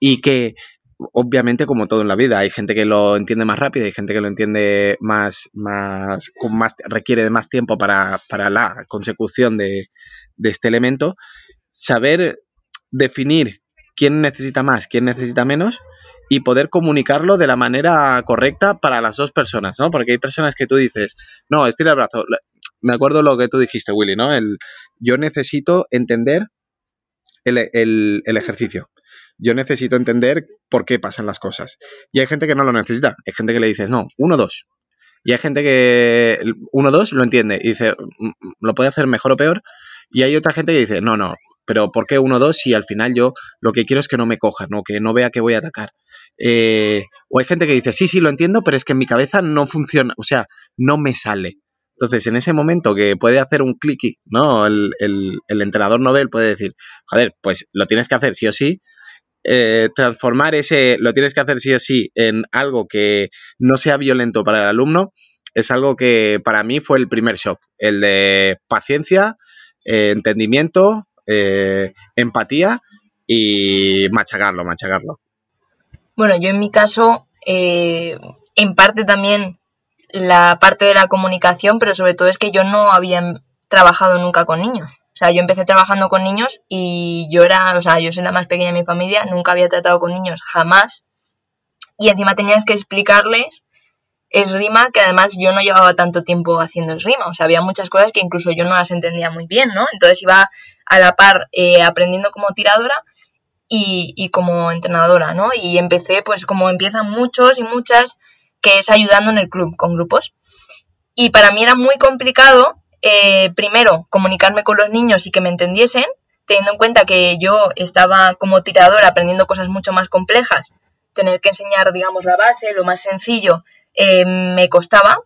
Speaker 3: y que obviamente como todo en la vida, hay gente que lo entiende más rápido, hay gente que lo entiende más, más, con más requiere de más tiempo para, para la consecución de, este elemento, saber definir quién necesita más, quién necesita menos y poder comunicarlo de la manera correcta para las dos personas, ¿no? Porque hay personas que tú dices, no, estira el brazo. Me acuerdo lo que tú dijiste, Willy, ¿no? El, yo necesito entender el, el ejercicio yo necesito entender por qué pasan las cosas. Y hay gente que no lo necesita. Hay gente que le dices, no, uno, dos. Y hay gente que uno, dos lo entiende y dice, mm, mm, lo puede hacer mejor o peor. Y hay otra gente que dice, no, no, pero ¿por qué uno, dos si al final yo lo que quiero es que no me coja, ¿no? que no vea que voy a atacar? Eh, o hay gente que dice, sí, sí, lo entiendo, pero es que en mi cabeza no funciona, o sea, no me sale. Entonces, en ese momento que puede hacer un clicky, ¿no? El, el, entrenador novel puede decir, joder, pues lo tienes que hacer sí o sí, eh, transformar ese, lo tienes que hacer sí o sí, en algo que no sea violento para el alumno, es algo que para mí fue el primer shock, el de paciencia, eh, entendimiento, eh, empatía y machacarlo, machacarlo.
Speaker 2: Bueno, yo en mi caso, en parte también la parte de la comunicación, pero sobre todo es que yo no había trabajado nunca con niños. O sea, yo empecé trabajando con niños y yo era, o sea, yo soy la más pequeña de mi familia, nunca había tratado con niños, jamás. Y encima tenías que explicarles esgrima, que además yo no llevaba tanto tiempo haciendo esgrima. O sea, había muchas cosas que incluso yo no las entendía muy bien, ¿no? Entonces iba a la par eh, aprendiendo como tiradora y, y, como entrenadora, ¿no? Y empecé, pues como empiezan muchos y muchas, que es ayudando en el club, con grupos. Y para mí era muy complicado eh, primero, comunicarme con los niños y que me entendiesen, teniendo en cuenta que yo estaba como tiradora aprendiendo cosas mucho más complejas, tener que enseñar, digamos, la base, lo más sencillo, eh, me costaba.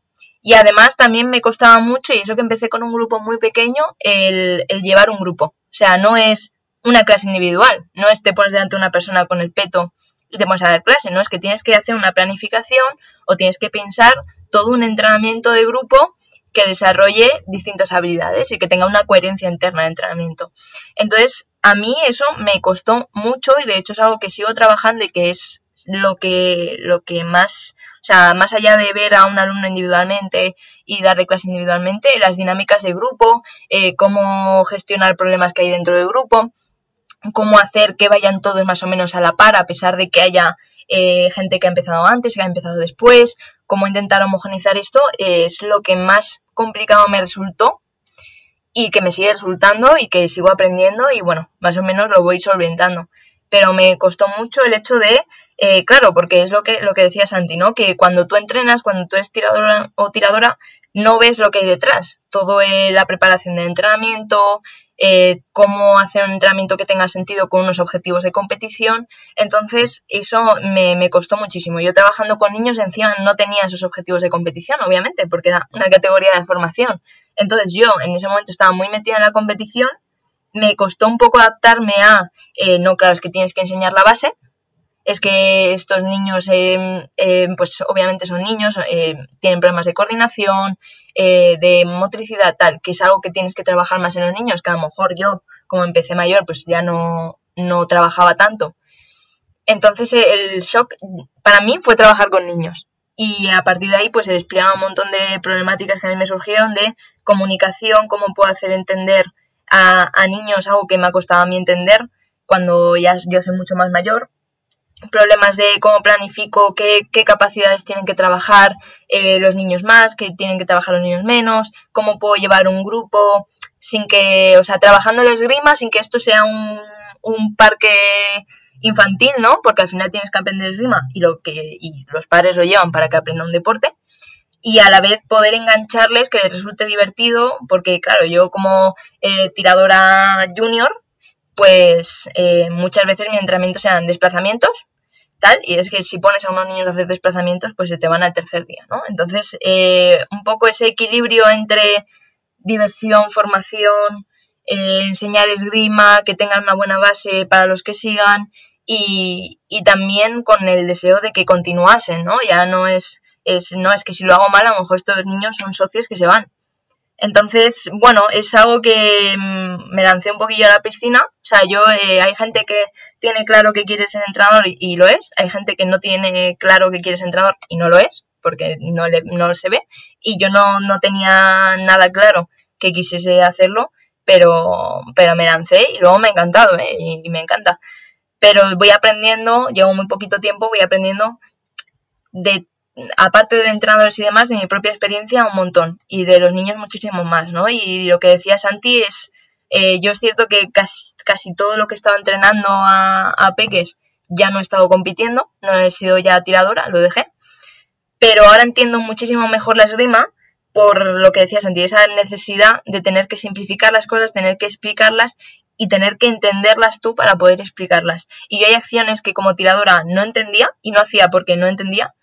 Speaker 2: Y además también me costaba mucho, y eso que empecé con un grupo muy pequeño, el, el llevar un grupo. O sea, no es una clase individual, no es te pones delante de una persona con el peto y te pones a dar clase, no es que tienes que hacer una planificación o tienes que pensar todo un entrenamiento de grupo que desarrolle distintas habilidades y que tenga una coherencia interna de entrenamiento. Entonces, a mí eso me costó mucho y de hecho es algo que sigo trabajando y que es lo que, lo que más, o sea, más allá de ver a un alumno individualmente y darle clase individualmente, las dinámicas de grupo, eh, cómo gestionar problemas que hay dentro del grupo, cómo hacer que vayan todos más o menos a la par, a pesar de que haya eh, gente que ha empezado antes, que ha empezado después, cómo intentar homogenizar esto, es lo que más complicado me resultó y que me sigue resultando y que sigo aprendiendo y bueno, más o menos lo voy solventando. Pero me costó mucho el hecho de, eh, claro, porque es lo que, lo que decía Santi, ¿no? Que cuando tú entrenas, cuando tú eres tiradora o tiradora, no ves lo que hay detrás. Todo la preparación de entrenamiento, eh, cómo hacer un entrenamiento que tenga sentido con unos objetivos de competición. Entonces, eso me, me, costó muchísimo. Yo trabajando con niños encima no tenía esos objetivos de competición, obviamente, porque era una categoría de formación. Entonces, yo en ese momento estaba muy metida en la competición. Me costó un poco adaptarme a, eh, no, claro, es que tienes que enseñar la base, es que estos niños, eh, eh, pues obviamente son niños, eh, tienen problemas de coordinación, de motricidad, tal, que es algo que tienes que trabajar más en los niños, que a lo mejor yo, como empecé mayor, pues ya no, no trabajaba tanto. Entonces el shock para mí fue trabajar con niños. Y a partir de ahí, pues se desplegaba un montón de problemáticas que a mí me surgieron de comunicación, cómo puedo hacer entender a, a niños algo que me ha costado a mí entender cuando ya yo soy mucho más mayor problemas de cómo planifico, qué, qué capacidades tienen que trabajar eh, los niños más, qué tienen que trabajar los niños menos, cómo puedo llevar un grupo sin que, o sea, trabajando el esgrima sin que esto sea un, un parque infantil, ¿no? Porque al final tienes que aprender esgrima y, lo que, y los padres lo llevan para que aprenda un deporte y a la vez poder engancharles, que les resulte divertido, porque claro, yo como eh, tiradora junior, pues eh, muchas veces mi entrenamiento sean desplazamientos, y es que si pones a unos niños a hacer desplazamientos, pues se te van al tercer día, ¿no? Entonces, eh, un poco ese equilibrio entre diversión, formación, eh, enseñar esgrima, que tengan una buena base para los que sigan y, y, también con el deseo de que continuasen, ¿no? Ya no es, es, no es que si lo hago mal, a lo mejor estos niños son socios que se van. Entonces, bueno, es algo que mm, me lancé un poquillo a la piscina. O sea, yo, eh, hay gente que tiene claro que quiere ser entrenador y, lo es. Hay gente que no tiene claro que quiere ser entrenador y no lo es, porque no, le, no se ve. Y yo no, no tenía nada claro que quisiese hacerlo, pero, pero me lancé y luego me ha encantado, ¿eh? y me encanta. Pero voy aprendiendo, llevo muy poquito tiempo, voy aprendiendo de aparte de entrenadores y demás, de mi propia experiencia, un montón. Y de los niños muchísimo más, ¿no? Y lo que decía Santi es, eh, yo es cierto que casi, todo lo que he estado entrenando a, a peques ya no he estado compitiendo, no he sido ya tiradora, lo dejé. Pero ahora entiendo muchísimo mejor la esgrima por lo que decía Santi, esa necesidad de tener que simplificar las cosas, tener que explicarlas y tener que entenderlas tú para poder explicarlas. Y yo hay acciones que como tiradora no entendía y no hacía porque no entendía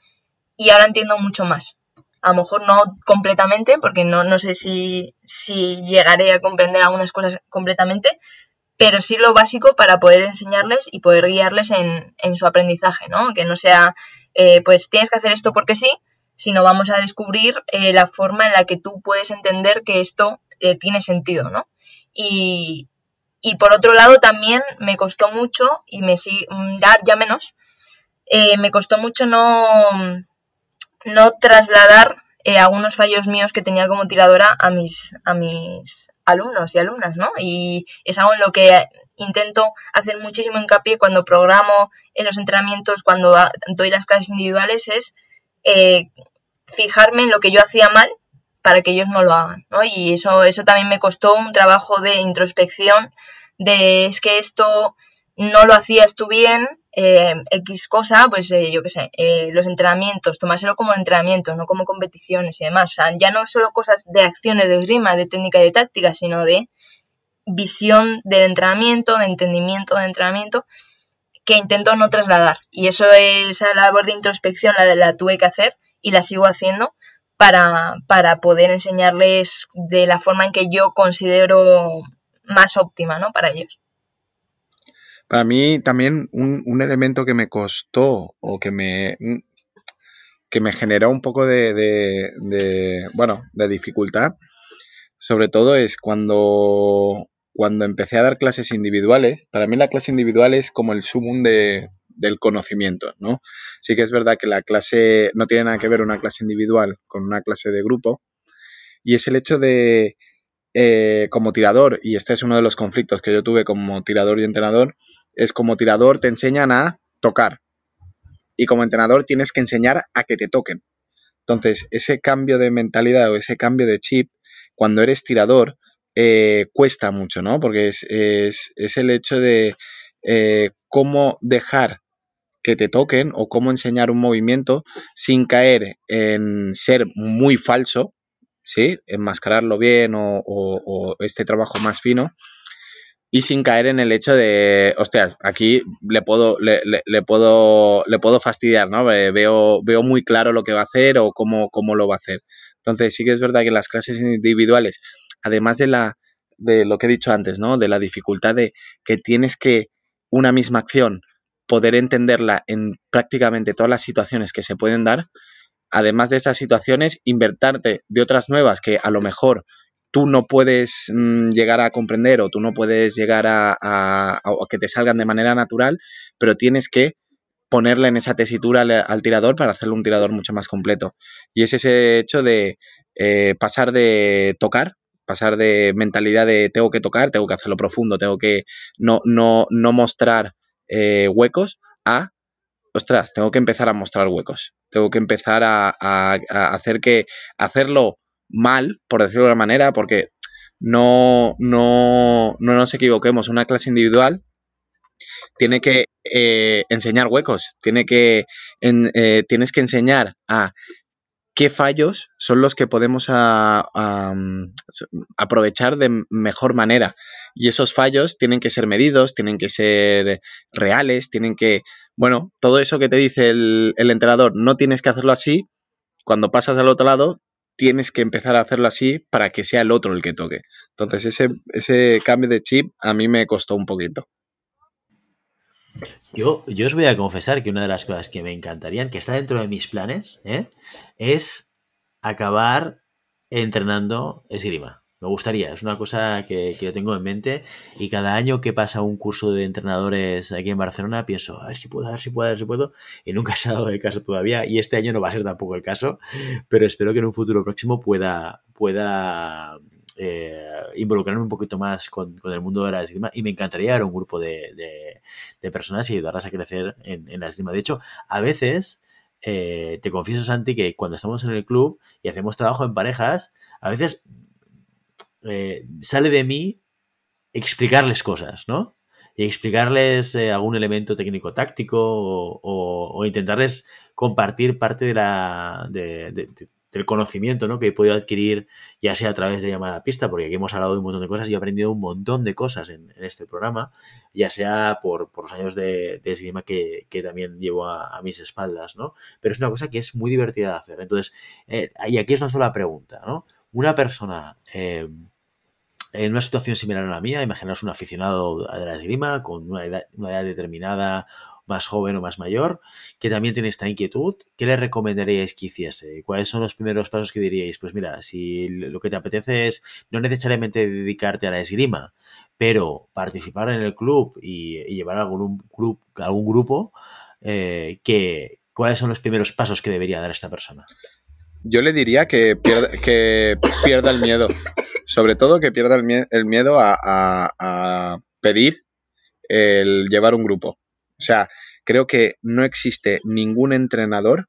Speaker 2: y ahora entiendo mucho más. A lo mejor no completamente, porque no, no sé si, si llegaré a comprender algunas cosas completamente, pero sí lo básico para poder enseñarles y poder guiarles en, en su aprendizaje, ¿no? Que no sea, eh, pues tienes que hacer esto porque sí, sino vamos a descubrir eh, la forma en la que tú puedes entender que esto eh, tiene sentido, ¿no? Y, y, por otro lado también me costó mucho, y me sigue, ya, ya menos, me costó mucho no, no trasladar algunos fallos míos que tenía como tiradora a mis, a mis alumnos y alumnas, ¿no? Y es algo en lo que intento hacer muchísimo hincapié cuando programo en los entrenamientos, cuando doy las clases individuales, es eh, fijarme en lo que yo hacía mal para que ellos no lo hagan, ¿no? Y eso, eso también me costó un trabajo de introspección, de es que esto no lo hacías tú bien, eh, X cosa, pues eh, yo qué sé, eh, los entrenamientos, tomárselo como entrenamientos, no como competiciones y demás. O sea, ya no solo cosas de acciones de esgrima, de técnica y de táctica, sino de visión del entrenamiento, de entendimiento del entrenamiento, que intento no trasladar. Y eso, esa labor de introspección la, la tuve que hacer y la sigo haciendo para, para poder enseñarles de la forma en que yo considero más óptima, ¿no? Para ellos.
Speaker 3: Para mí también un, elemento que me costó o que me, que me generó un poco de, bueno, de dificultad, sobre todo es cuando, cuando empecé a dar clases individuales. Para mí la clase individual es como el sumum de, del conocimiento, ¿no? Sí que es verdad que la clase no tiene nada que ver una clase individual con una clase de grupo y es el hecho de, eh, como tirador, y este es uno de los conflictos que yo tuve como tirador y entrenador, es como tirador te enseñan a tocar y como entrenador tienes que enseñar a que te toquen. Entonces, ese cambio de mentalidad o ese cambio de chip, cuando eres tirador, eh, cuesta mucho, ¿no? Porque es, el hecho de eh, cómo dejar que te toquen o cómo enseñar un movimiento sin caer en ser muy falso, ¿sí? Enmascararlo bien o este trabajo más fino, y sin caer en el hecho de, hostia, aquí le puedo, le, le, puedo, le puedo fastidiar, ¿no? Veo, veo muy claro lo que va a hacer o cómo, cómo lo va a hacer. Entonces sí que es verdad que las clases individuales, además de la de lo que he dicho antes, ¿no? De la dificultad de que tienes que una misma acción poder entenderla en prácticamente todas las situaciones que se pueden dar, además de esas situaciones, invertarte de otras nuevas que a lo mejor tú no puedes mm, llegar a comprender o tú no puedes llegar a, que te salgan de manera natural, pero tienes que ponerle en esa tesitura al, tirador para hacerle un tirador mucho más completo. Y es ese hecho de eh, pasar de tocar, pasar de mentalidad de tengo que tocar, tengo que hacerlo profundo, tengo que no, no, no mostrar eh, huecos, a ostras, tengo que empezar a mostrar huecos. Tengo que empezar a, a, hacer que hacerlo mal, por decirlo de alguna manera, porque no, no, no nos equivoquemos, una clase individual tiene que eh, enseñar huecos, tiene que, eh, tienes que enseñar a qué fallos son los que podemos aprovechar de mejor manera. Y esos fallos tienen que ser medidos, tienen que ser reales, tienen que, bueno, todo eso que te dice el, el entrenador, no tienes que hacerlo así, cuando pasas al otro lado, tienes que empezar a hacerlo así para que sea el otro el que toque. Entonces ese, ese cambio de chip a mí me costó un poquito.
Speaker 1: Yo, yo os voy a confesar que una de las cosas que me encantarían, que está dentro de mis planes, ¿eh? es acabar entrenando esgrima. Me gustaría, es una cosa que, yo tengo en mente y cada año que pasa un curso de entrenadores aquí en Barcelona pienso, a ver si puedo, a ver si puedo, a ver si puedo y nunca se ha dado el caso todavía y este año no va a ser tampoco el caso, pero espero que en un futuro próximo pueda, pueda eh, involucrarme un poquito más con, el mundo de la esgrima y me encantaría dar un grupo de, personas y ayudarlas a crecer en, en, la esgrima. De hecho, a veces, eh, te confieso Santi, que cuando estamos en el club y hacemos trabajo en parejas, a veces eh, sale de mí explicarles cosas, ¿no? Y explicarles eh, algún elemento técnico-táctico o, intentarles compartir parte de la, del conocimiento ¿no? que he podido adquirir, ya sea a través de llamada pista, porque aquí hemos hablado de un montón de cosas y he aprendido un montón de cosas en, este programa, ya sea por, los años de, de esgrima que, también llevo a, mis espaldas, ¿no? Pero es una cosa que es muy divertida de hacer. Entonces, eh, y aquí es una sola pregunta, ¿no? Una persona en una situación similar a la mía, imaginaos un aficionado de la esgrima con una edad, una edad determinada, más joven o más mayor, que también tiene esta inquietud, ¿qué le recomendaríais que hiciese? ¿Cuáles son los primeros pasos que diríais? Pues mira, si lo que te apetece es no necesariamente dedicarte a la esgrima, pero participar en el club y, llevar algún, club, algún grupo, eh, que, ¿cuáles son los primeros pasos que debería dar esta persona?
Speaker 3: Yo le diría que pierda, que pierda el miedo. Sobre todo que pierda el, miedo a, a, pedir el llevar un grupo. O sea, creo que no existe ningún entrenador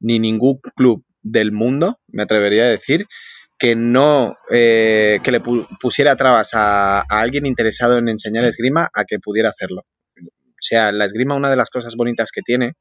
Speaker 3: ni ningún club del mundo, me atrevería a decir, que no eh, que le pusiera trabas a, alguien interesado en enseñar esgrima a que pudiera hacerlo. O sea, la esgrima, una de las cosas bonitas que tiene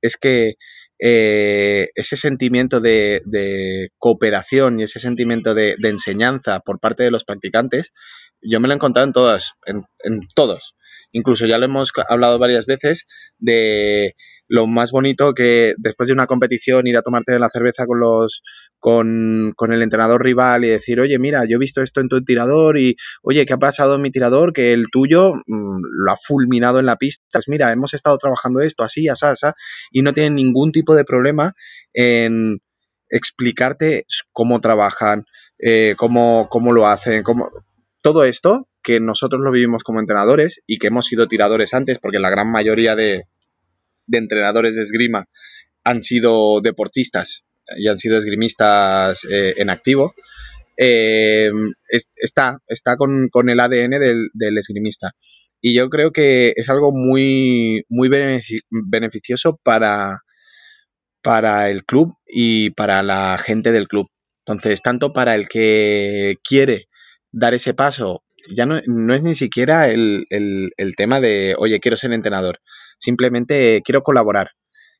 Speaker 3: es que eh, ese sentimiento de, cooperación y ese sentimiento de, enseñanza por parte de los practicantes, yo me lo he encontrado en todas, en, en todos. Incluso ya lo hemos hablado varias veces de lo más bonito que después de una competición ir a tomarte la cerveza con los con, con, el entrenador rival y decir, oye, mira, yo he visto esto en tu tirador y, oye, ¿qué ha pasado en mi tirador? Que el tuyo mm, lo ha fulminado en la pista. Pues mira, hemos estado trabajando esto así, así, así, y no tienen ningún tipo de problema en explicarte cómo trabajan, eh, cómo, cómo lo hacen, cómo... todo esto que nosotros lo vivimos como entrenadores y que hemos sido tiradores antes, porque la gran mayoría de, de entrenadores de esgrima han sido deportistas y han sido esgrimistas eh, en activo, eh, está, está con, el ADN del, esgrimista. Y yo creo que es algo muy, muy beneficioso para, para el club y para la gente del club. Entonces, tanto para el que quiere dar ese paso, ya no, no es ni siquiera el, el, tema de, oye, quiero ser entrenador, simplemente quiero colaborar.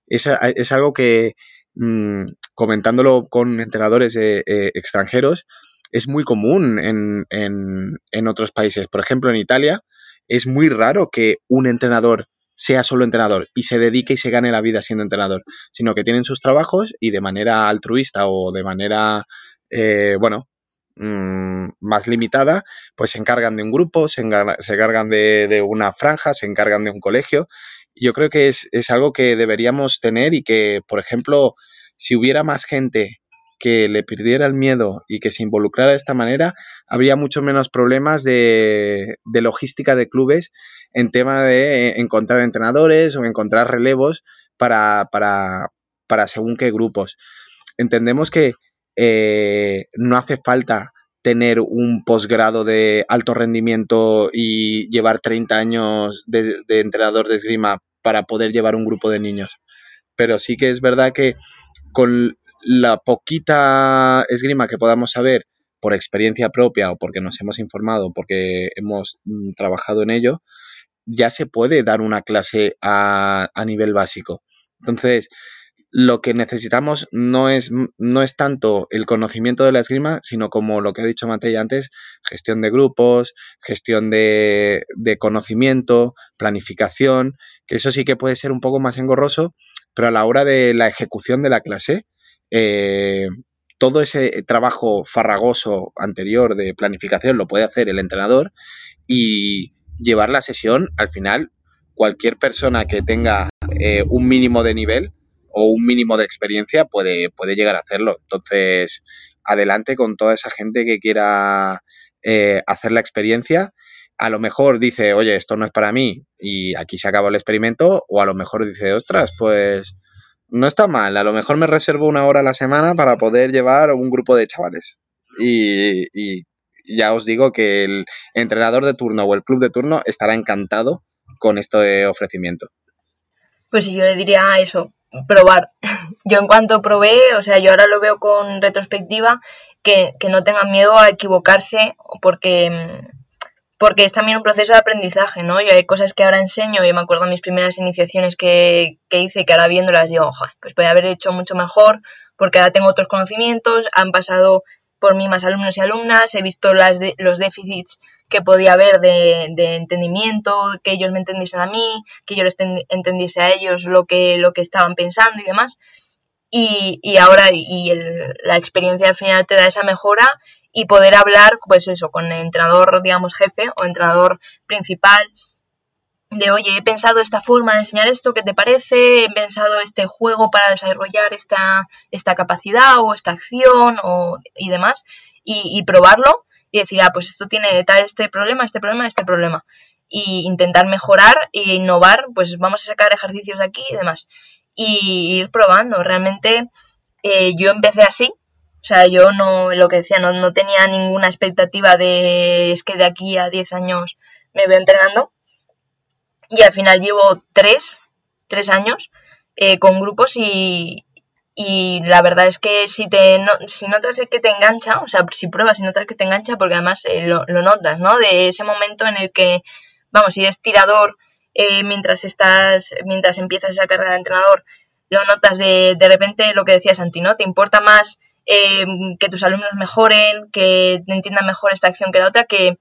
Speaker 3: Es, es algo que, mm, comentándolo con entrenadores eh, eh, extranjeros, es muy común en, en, en, otros países. Por ejemplo, en Italia es muy raro que un entrenador sea solo entrenador y se dedique y se gane la vida siendo entrenador, sino que tienen sus trabajos y de manera altruista o de manera, eh, bueno, mm, más limitada, pues se encargan de un grupo, se, encargan de, de, una franja, se encargan de un colegio yo creo que es, algo que deberíamos tener y que, por ejemplo, si hubiera más gente que le perdiera el miedo y que se involucrara de esta manera, habría mucho menos problemas de, logística de clubes en tema de encontrar entrenadores o encontrar relevos para, para, para según qué grupos. Entendemos que eh, no hace falta tener un posgrado de alto rendimiento y llevar 30 años de, entrenador de esgrima para poder llevar un grupo de niños. Pero sí que es verdad que con la poquita esgrima que podamos saber por experiencia propia o porque nos hemos informado, porque hemos mm, trabajado en ello, ya se puede dar una clase a, a nivel básico. Entonces, lo que necesitamos no es, no es tanto el conocimiento de la esgrima, sino como lo que ha dicho Matei antes, gestión de grupos, gestión de, conocimiento, planificación, que eso sí que puede ser un poco más engorroso, pero a la hora de la ejecución de la clase, eh, todo ese trabajo farragoso anterior de planificación lo puede hacer el entrenador y llevar la sesión, al final, cualquier persona que tenga eh, un mínimo de nivel, o un mínimo de experiencia puede, puede llegar a hacerlo. Entonces, adelante con toda esa gente que quiera eh, hacer la experiencia. A lo mejor dice, oye, esto no es para mí y aquí se acaba el experimento, o a lo mejor dice, ostras, pues no está mal, a lo mejor me reservo una hora a la semana para poder llevar un grupo de chavales. Y, y ya os digo que el entrenador de turno o el club de turno estará encantado con este ofrecimiento.
Speaker 2: Pues yo le diría eso, probar. Yo en cuanto probé, o sea, yo ahora lo veo con retrospectiva, que, no tengan miedo a equivocarse porque, porque es también un proceso de aprendizaje, ¿no? Yo hay cosas que ahora enseño, yo me acuerdo de mis primeras iniciaciones que, que hice, que ahora viéndolas digo, ojalá, pues podría haber hecho mucho mejor porque ahora tengo otros conocimientos, han pasado por mí más alumnos y alumnas, he visto las los déficits que podía haber de, entendimiento, que ellos me entendiesen a mí, que yo les entendiese a ellos lo que, lo que estaban pensando y demás. Y, ahora y la experiencia al final te da esa mejora y poder hablar, pues eso, con el entrenador, digamos, jefe o entrenador principal de, oye, he pensado esta forma de enseñar esto, ¿qué te parece? He pensado este juego para desarrollar esta, esta capacidad o esta acción o, y demás, y, probarlo y decir, ah, pues esto tiene tal, este problema, este problema, este problema. Y intentar mejorar e innovar, pues vamos a sacar ejercicios de aquí y demás. Y ir probando. Realmente eh, yo empecé así, o sea, yo no, lo que decía, no, no tenía ninguna expectativa de es que de aquí a 10 años me veo entrenando. Y al final llevo tres, tres años eh, con grupos y, y la verdad es que si te si notas que te engancha, o sea, si pruebas y notas que te engancha, porque además eh, lo, notas, ¿no? De ese momento en el que, vamos, si eres tirador eh, mientras estás, mientras empiezas esa carrera de entrenador, lo notas de, de repente lo que decía Santi, ¿no? Te importa más eh, que tus alumnos mejoren, que entiendan mejor esta acción que la otra, que,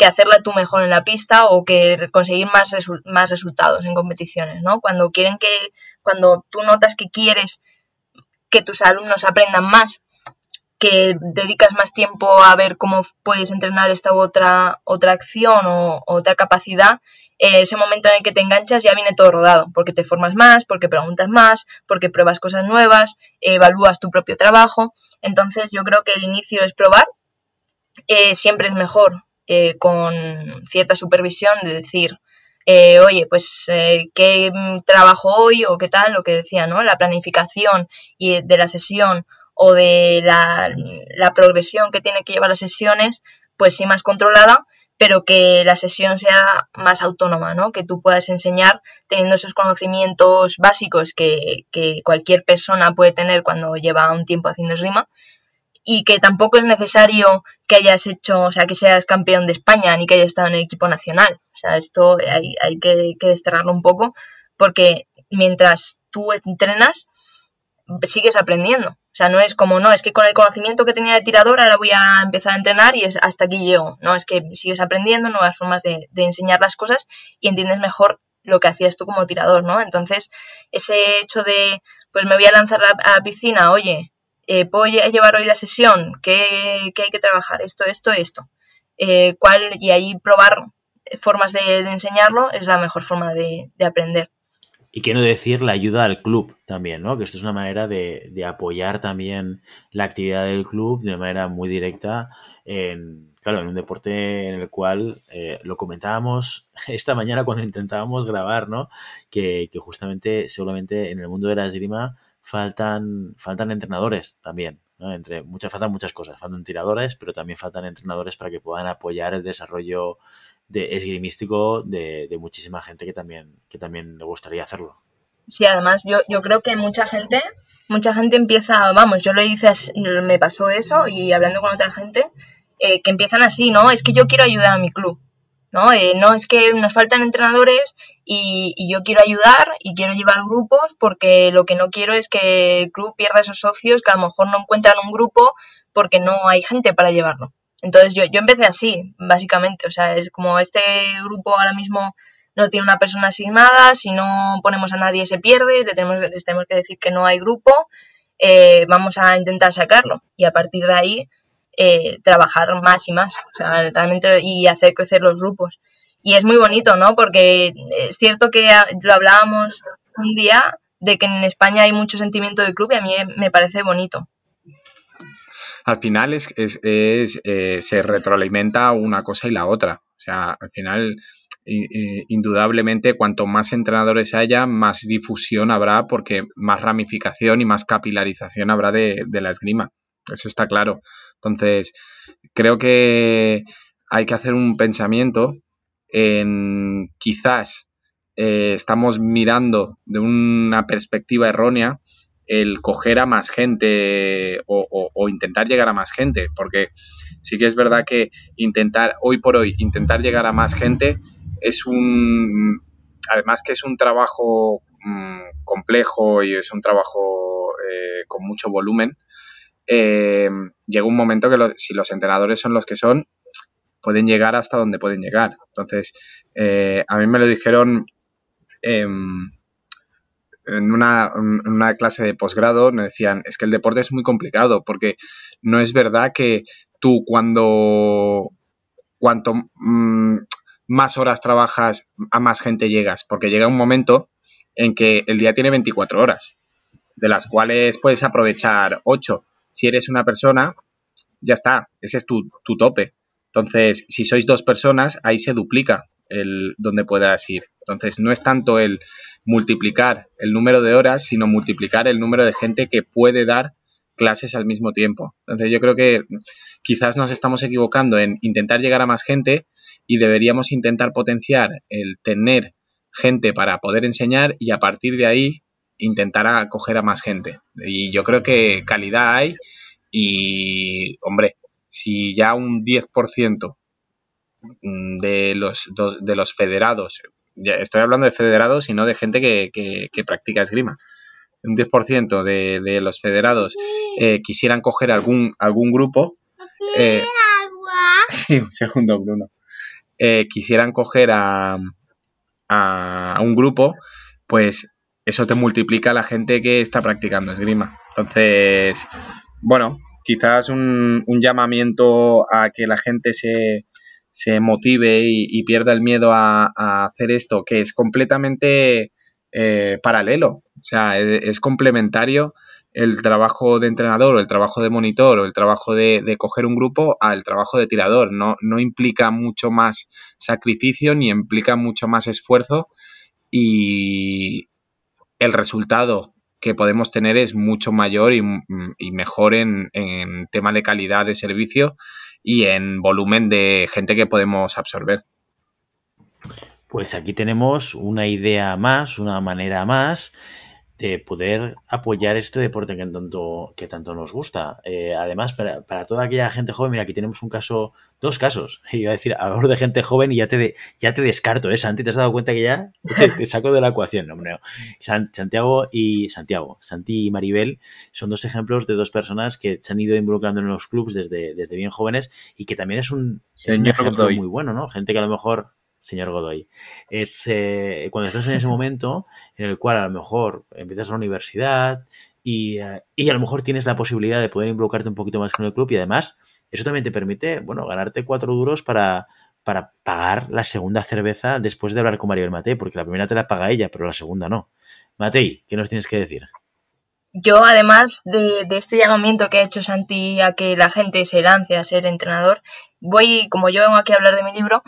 Speaker 2: que hacerla tú mejor en la pista o que conseguir más, más resultados en competiciones, ¿no? Cuando quieren que, cuando tú notas que quieres que tus alumnos aprendan más, que dedicas más tiempo a ver cómo puedes entrenar esta u otra, otra acción o, otra capacidad, ese momento en el que te enganchas ya viene todo rodado, porque te formas más, porque preguntas más, porque pruebas cosas nuevas, evalúas tu propio trabajo. Entonces yo creo que el inicio es probar, eh, siempre es mejor eh, con cierta supervisión de decir, eh, oye, pues qué trabajo hoy o qué tal, lo que decía, ¿no? La planificación y de la sesión o de la, progresión que tiene que llevar las sesiones, pues sí más controlada, pero que la sesión sea más autónoma, ¿no? Que tú puedas enseñar teniendo esos conocimientos básicos que, cualquier persona puede tener cuando lleva un tiempo haciendo esgrima y que tampoco es necesario que hayas hecho, o sea, que seas campeón de España ni que hayas estado en el equipo nacional. O sea, esto hay, hay que, desterrarlo un poco porque mientras tú entrenas, sigues aprendiendo. O sea, no es como, no, es que con el conocimiento que tenía de tirador ahora voy a empezar a entrenar y es hasta aquí llego. No, es que sigues aprendiendo nuevas formas de, enseñar las cosas y entiendes mejor lo que hacías tú como tirador, ¿no? Entonces, ese hecho de, pues me voy a lanzar a la piscina, oye, eh, ¿puedo llevar hoy la sesión? ¿Qué, hay que trabajar? Esto, esto, esto. Eh. Y ahí probar formas de, enseñarlo es la mejor forma de aprender.
Speaker 1: Y qué no decir la ayuda al club también, ¿no? Que esto es una manera de, apoyar también la actividad del club de manera muy directa en, claro, en un deporte en el cual eh, lo comentábamos esta mañana cuando intentábamos grabar, ¿no? Que, justamente seguramente en el mundo de la esgrima faltan, faltan entrenadores también. Entre muchas, faltan muchas cosas, faltan tiradores, pero también faltan entrenadores para que puedan apoyar el desarrollo de esgrimístico de, de, muchísima gente que también, que también le gustaría hacerlo.
Speaker 2: Sí, además yo, yo creo que mucha gente, mucha gente empieza, vamos, yo lo hice, me pasó eso y hablando con otra gente, eh, que empiezan así, ¿no? Es que yo quiero ayudar a mi club, ¿no? Eh, no es que nos faltan entrenadores y, y, yo quiero ayudar y quiero llevar grupos porque lo que no quiero es que el club pierda esos socios que a lo mejor no encuentran un grupo porque no hay gente para llevarlo. Entonces yo, yo empecé así, básicamente. O sea, es como este grupo ahora mismo no tiene una persona asignada, si no ponemos a nadie se pierde, le tenemos, les tenemos que decir que no hay grupo, eh, vamos a intentar sacarlo y a partir de ahí eh, trabajar más y más, o sea, realmente y hacer crecer los grupos. Y es muy bonito, ¿no? Porque es cierto que lo hablábamos un día de que en España hay mucho sentimiento de club y a mí me parece bonito
Speaker 3: al final es, eh, se retroalimenta una cosa y la otra. O sea, al final, indudablemente, cuanto más entrenadores haya, más difusión habrá porque más ramificación y más capilarización habrá de, la esgrima. Eso está claro. Entonces, creo que hay que hacer un pensamiento en quizás eh, estamos mirando de una perspectiva errónea el coger a más gente o, intentar llegar a más gente, porque sí que es verdad que intentar, hoy por hoy, intentar llegar a más gente es un, además que es un trabajo mm, complejo y es un trabajo eh, con mucho volumen, eh, llega un momento que si los entrenadores son los que son, pueden llegar hasta donde pueden llegar. Entonces, eh, a mí me lo dijeron em, en una, una clase de posgrado me decían, es que el deporte es muy complicado porque no es verdad que tú cuando cuanto mm, más horas trabajas, a más gente llegas, porque llega un momento en que el día tiene 24 horas, de las cuales puedes aprovechar 8. Si eres una persona, ya está, ese es tu, tu tope. Entonces, si sois dos personas, ahí se duplica el donde puedas ir. Entonces, no es tanto el multiplicar el número de horas, sino multiplicar el número de gente que puede dar clases al mismo tiempo. Entonces, yo creo que quizás nos estamos equivocando en intentar llegar a más gente y deberíamos intentar potenciar el tener gente para poder enseñar y a partir de ahí intentar acoger a más gente. Y yo creo que calidad hay y, hombre, si ya un 10% de los, de los federados, ya estoy hablando de federados y no de gente que, que, practica esgrima, un 10% de, de los federados eh, quisieran coger algún, algún grupo, eh, un segundo, Bruno, eh, quisieran coger a, a, un grupo, pues eso te multiplica la gente que está practicando esgrima. Entonces, bueno, quizás un, llamamiento a que la gente se, se motive y, pierda el miedo a, hacer esto, que es completamente eh, paralelo, o sea, es, es, complementario el trabajo de entrenador o el trabajo de monitor o el trabajo de, de coger un grupo al trabajo de tirador. No, no implica mucho más sacrificio ni implica mucho más esfuerzo y el resultado que podemos tener es mucho mayor y, mejor en, en, tema de calidad de servicio y en volumen de gente que podemos absorber.
Speaker 1: Pues aquí tenemos una idea más, una manera más de poder apoyar este deporte que tanto, que tanto nos gusta. Eh, además, para, para, toda aquella gente joven, mira, aquí tenemos un caso, dos casos. Iba a decir, hablo de gente joven y ya te, ya te descarto, ¿eh, Santi? ¿Te has dado cuenta que ya te, saco de la ecuación? No, no. Santiago y Santiago, Santi y Maribel son dos ejemplos de dos personas que se han ido involucrando en los clubs desde, desde bien jóvenes y que también es un, es un ejemplo muy bueno, ¿no? Gente que a lo mejor señor Godoy, es eh, cuando estás en ese momento en el cual a lo mejor empiezas la universidad y, eh, y, a lo mejor tienes la posibilidad de poder involucrarte un poquito más con el club y además eso también te permite, bueno, ganarte cuatro duros para, para pagar la segunda cerveza después de hablar con Maribel Matei, porque la primera te la paga ella, pero la segunda no. Matei, ¿qué nos tienes que decir?
Speaker 2: Yo, además de, de, este llamamiento que ha hecho Santi a que la gente se lance a ser entrenador, voy, como yo vengo aquí a hablar de mi libro,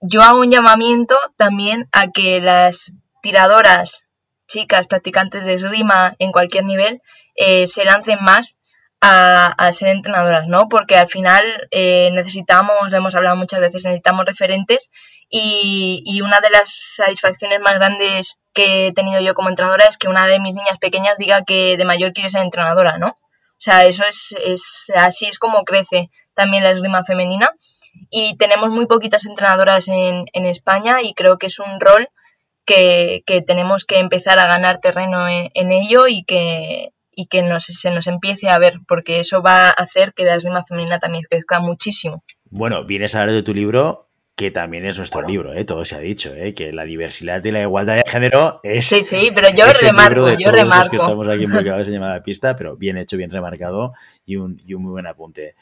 Speaker 2: yo hago un llamamiento también a que las tiradoras, chicas practicantes de esgrima en cualquier nivel, eh, se lancen más a, ser entrenadoras, ¿no? Porque al final eh, necesitamos, lo hemos hablado muchas veces, necesitamos referentes y, y, una de las satisfacciones más grandes que he tenido yo como entrenadora es que una de mis niñas pequeñas diga que de mayor quiere ser entrenadora, ¿no? O sea, eso es, es así es como crece también la esgrima femenina y tenemos muy poquitas entrenadoras en, en España y creo que es un rol que, que tenemos que empezar a ganar terreno en, ello y que, y que nos, se nos empiece a ver, porque eso va a hacer que la esgrima femenina también crezca muchísimo.
Speaker 1: Bueno, vienes a hablar de tu libro, que también es nuestro libro, ¿eh? todo se ha dicho, ¿eh? que la diversidad y la igualdad de género es.
Speaker 2: Sí, sí, pero yo remarco, yo remarco.
Speaker 1: que estamos aquí en llamada pista, pero bien hecho, bien remarcado y un, y un muy buen apunte.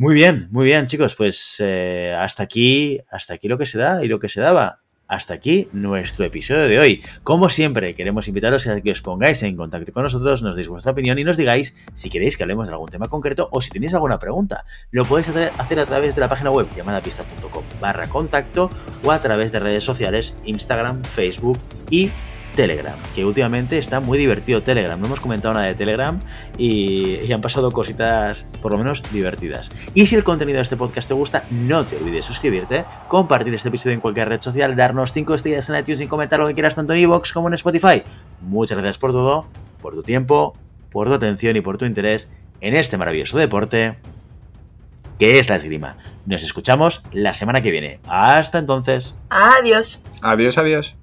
Speaker 1: Muy bien, muy bien, chicos. Pues eh, hasta aquí, hasta aquí lo que se da y lo que se daba. Hasta aquí nuestro episodio de hoy. Como siempre, queremos invitaros a que os pongáis en contacto con nosotros, nos deis vuestra opinión y nos digáis si queréis que hablemos de algún tema concreto o si tenéis alguna pregunta. Lo podéis hacer a través de la página web llamadapista.com barra contacto o a través de redes sociales Instagram, Facebook y Telegram, que últimamente está muy divertido Telegram. No hemos comentado nada de Telegram y, han pasado cositas por lo menos divertidas. Y si el contenido de este podcast te gusta, no te olvides suscribirte, compartir este episodio en cualquier red social, darnos 5 estrellas en iTunes y comentar lo que quieras tanto en iVoox como en Spotify. Muchas gracias por todo, por tu tiempo, por tu atención y por tu interés en este maravilloso deporte que es la esgrima. Nos escuchamos la semana que viene. Hasta entonces.
Speaker 2: Adiós.
Speaker 3: Adiós, adiós.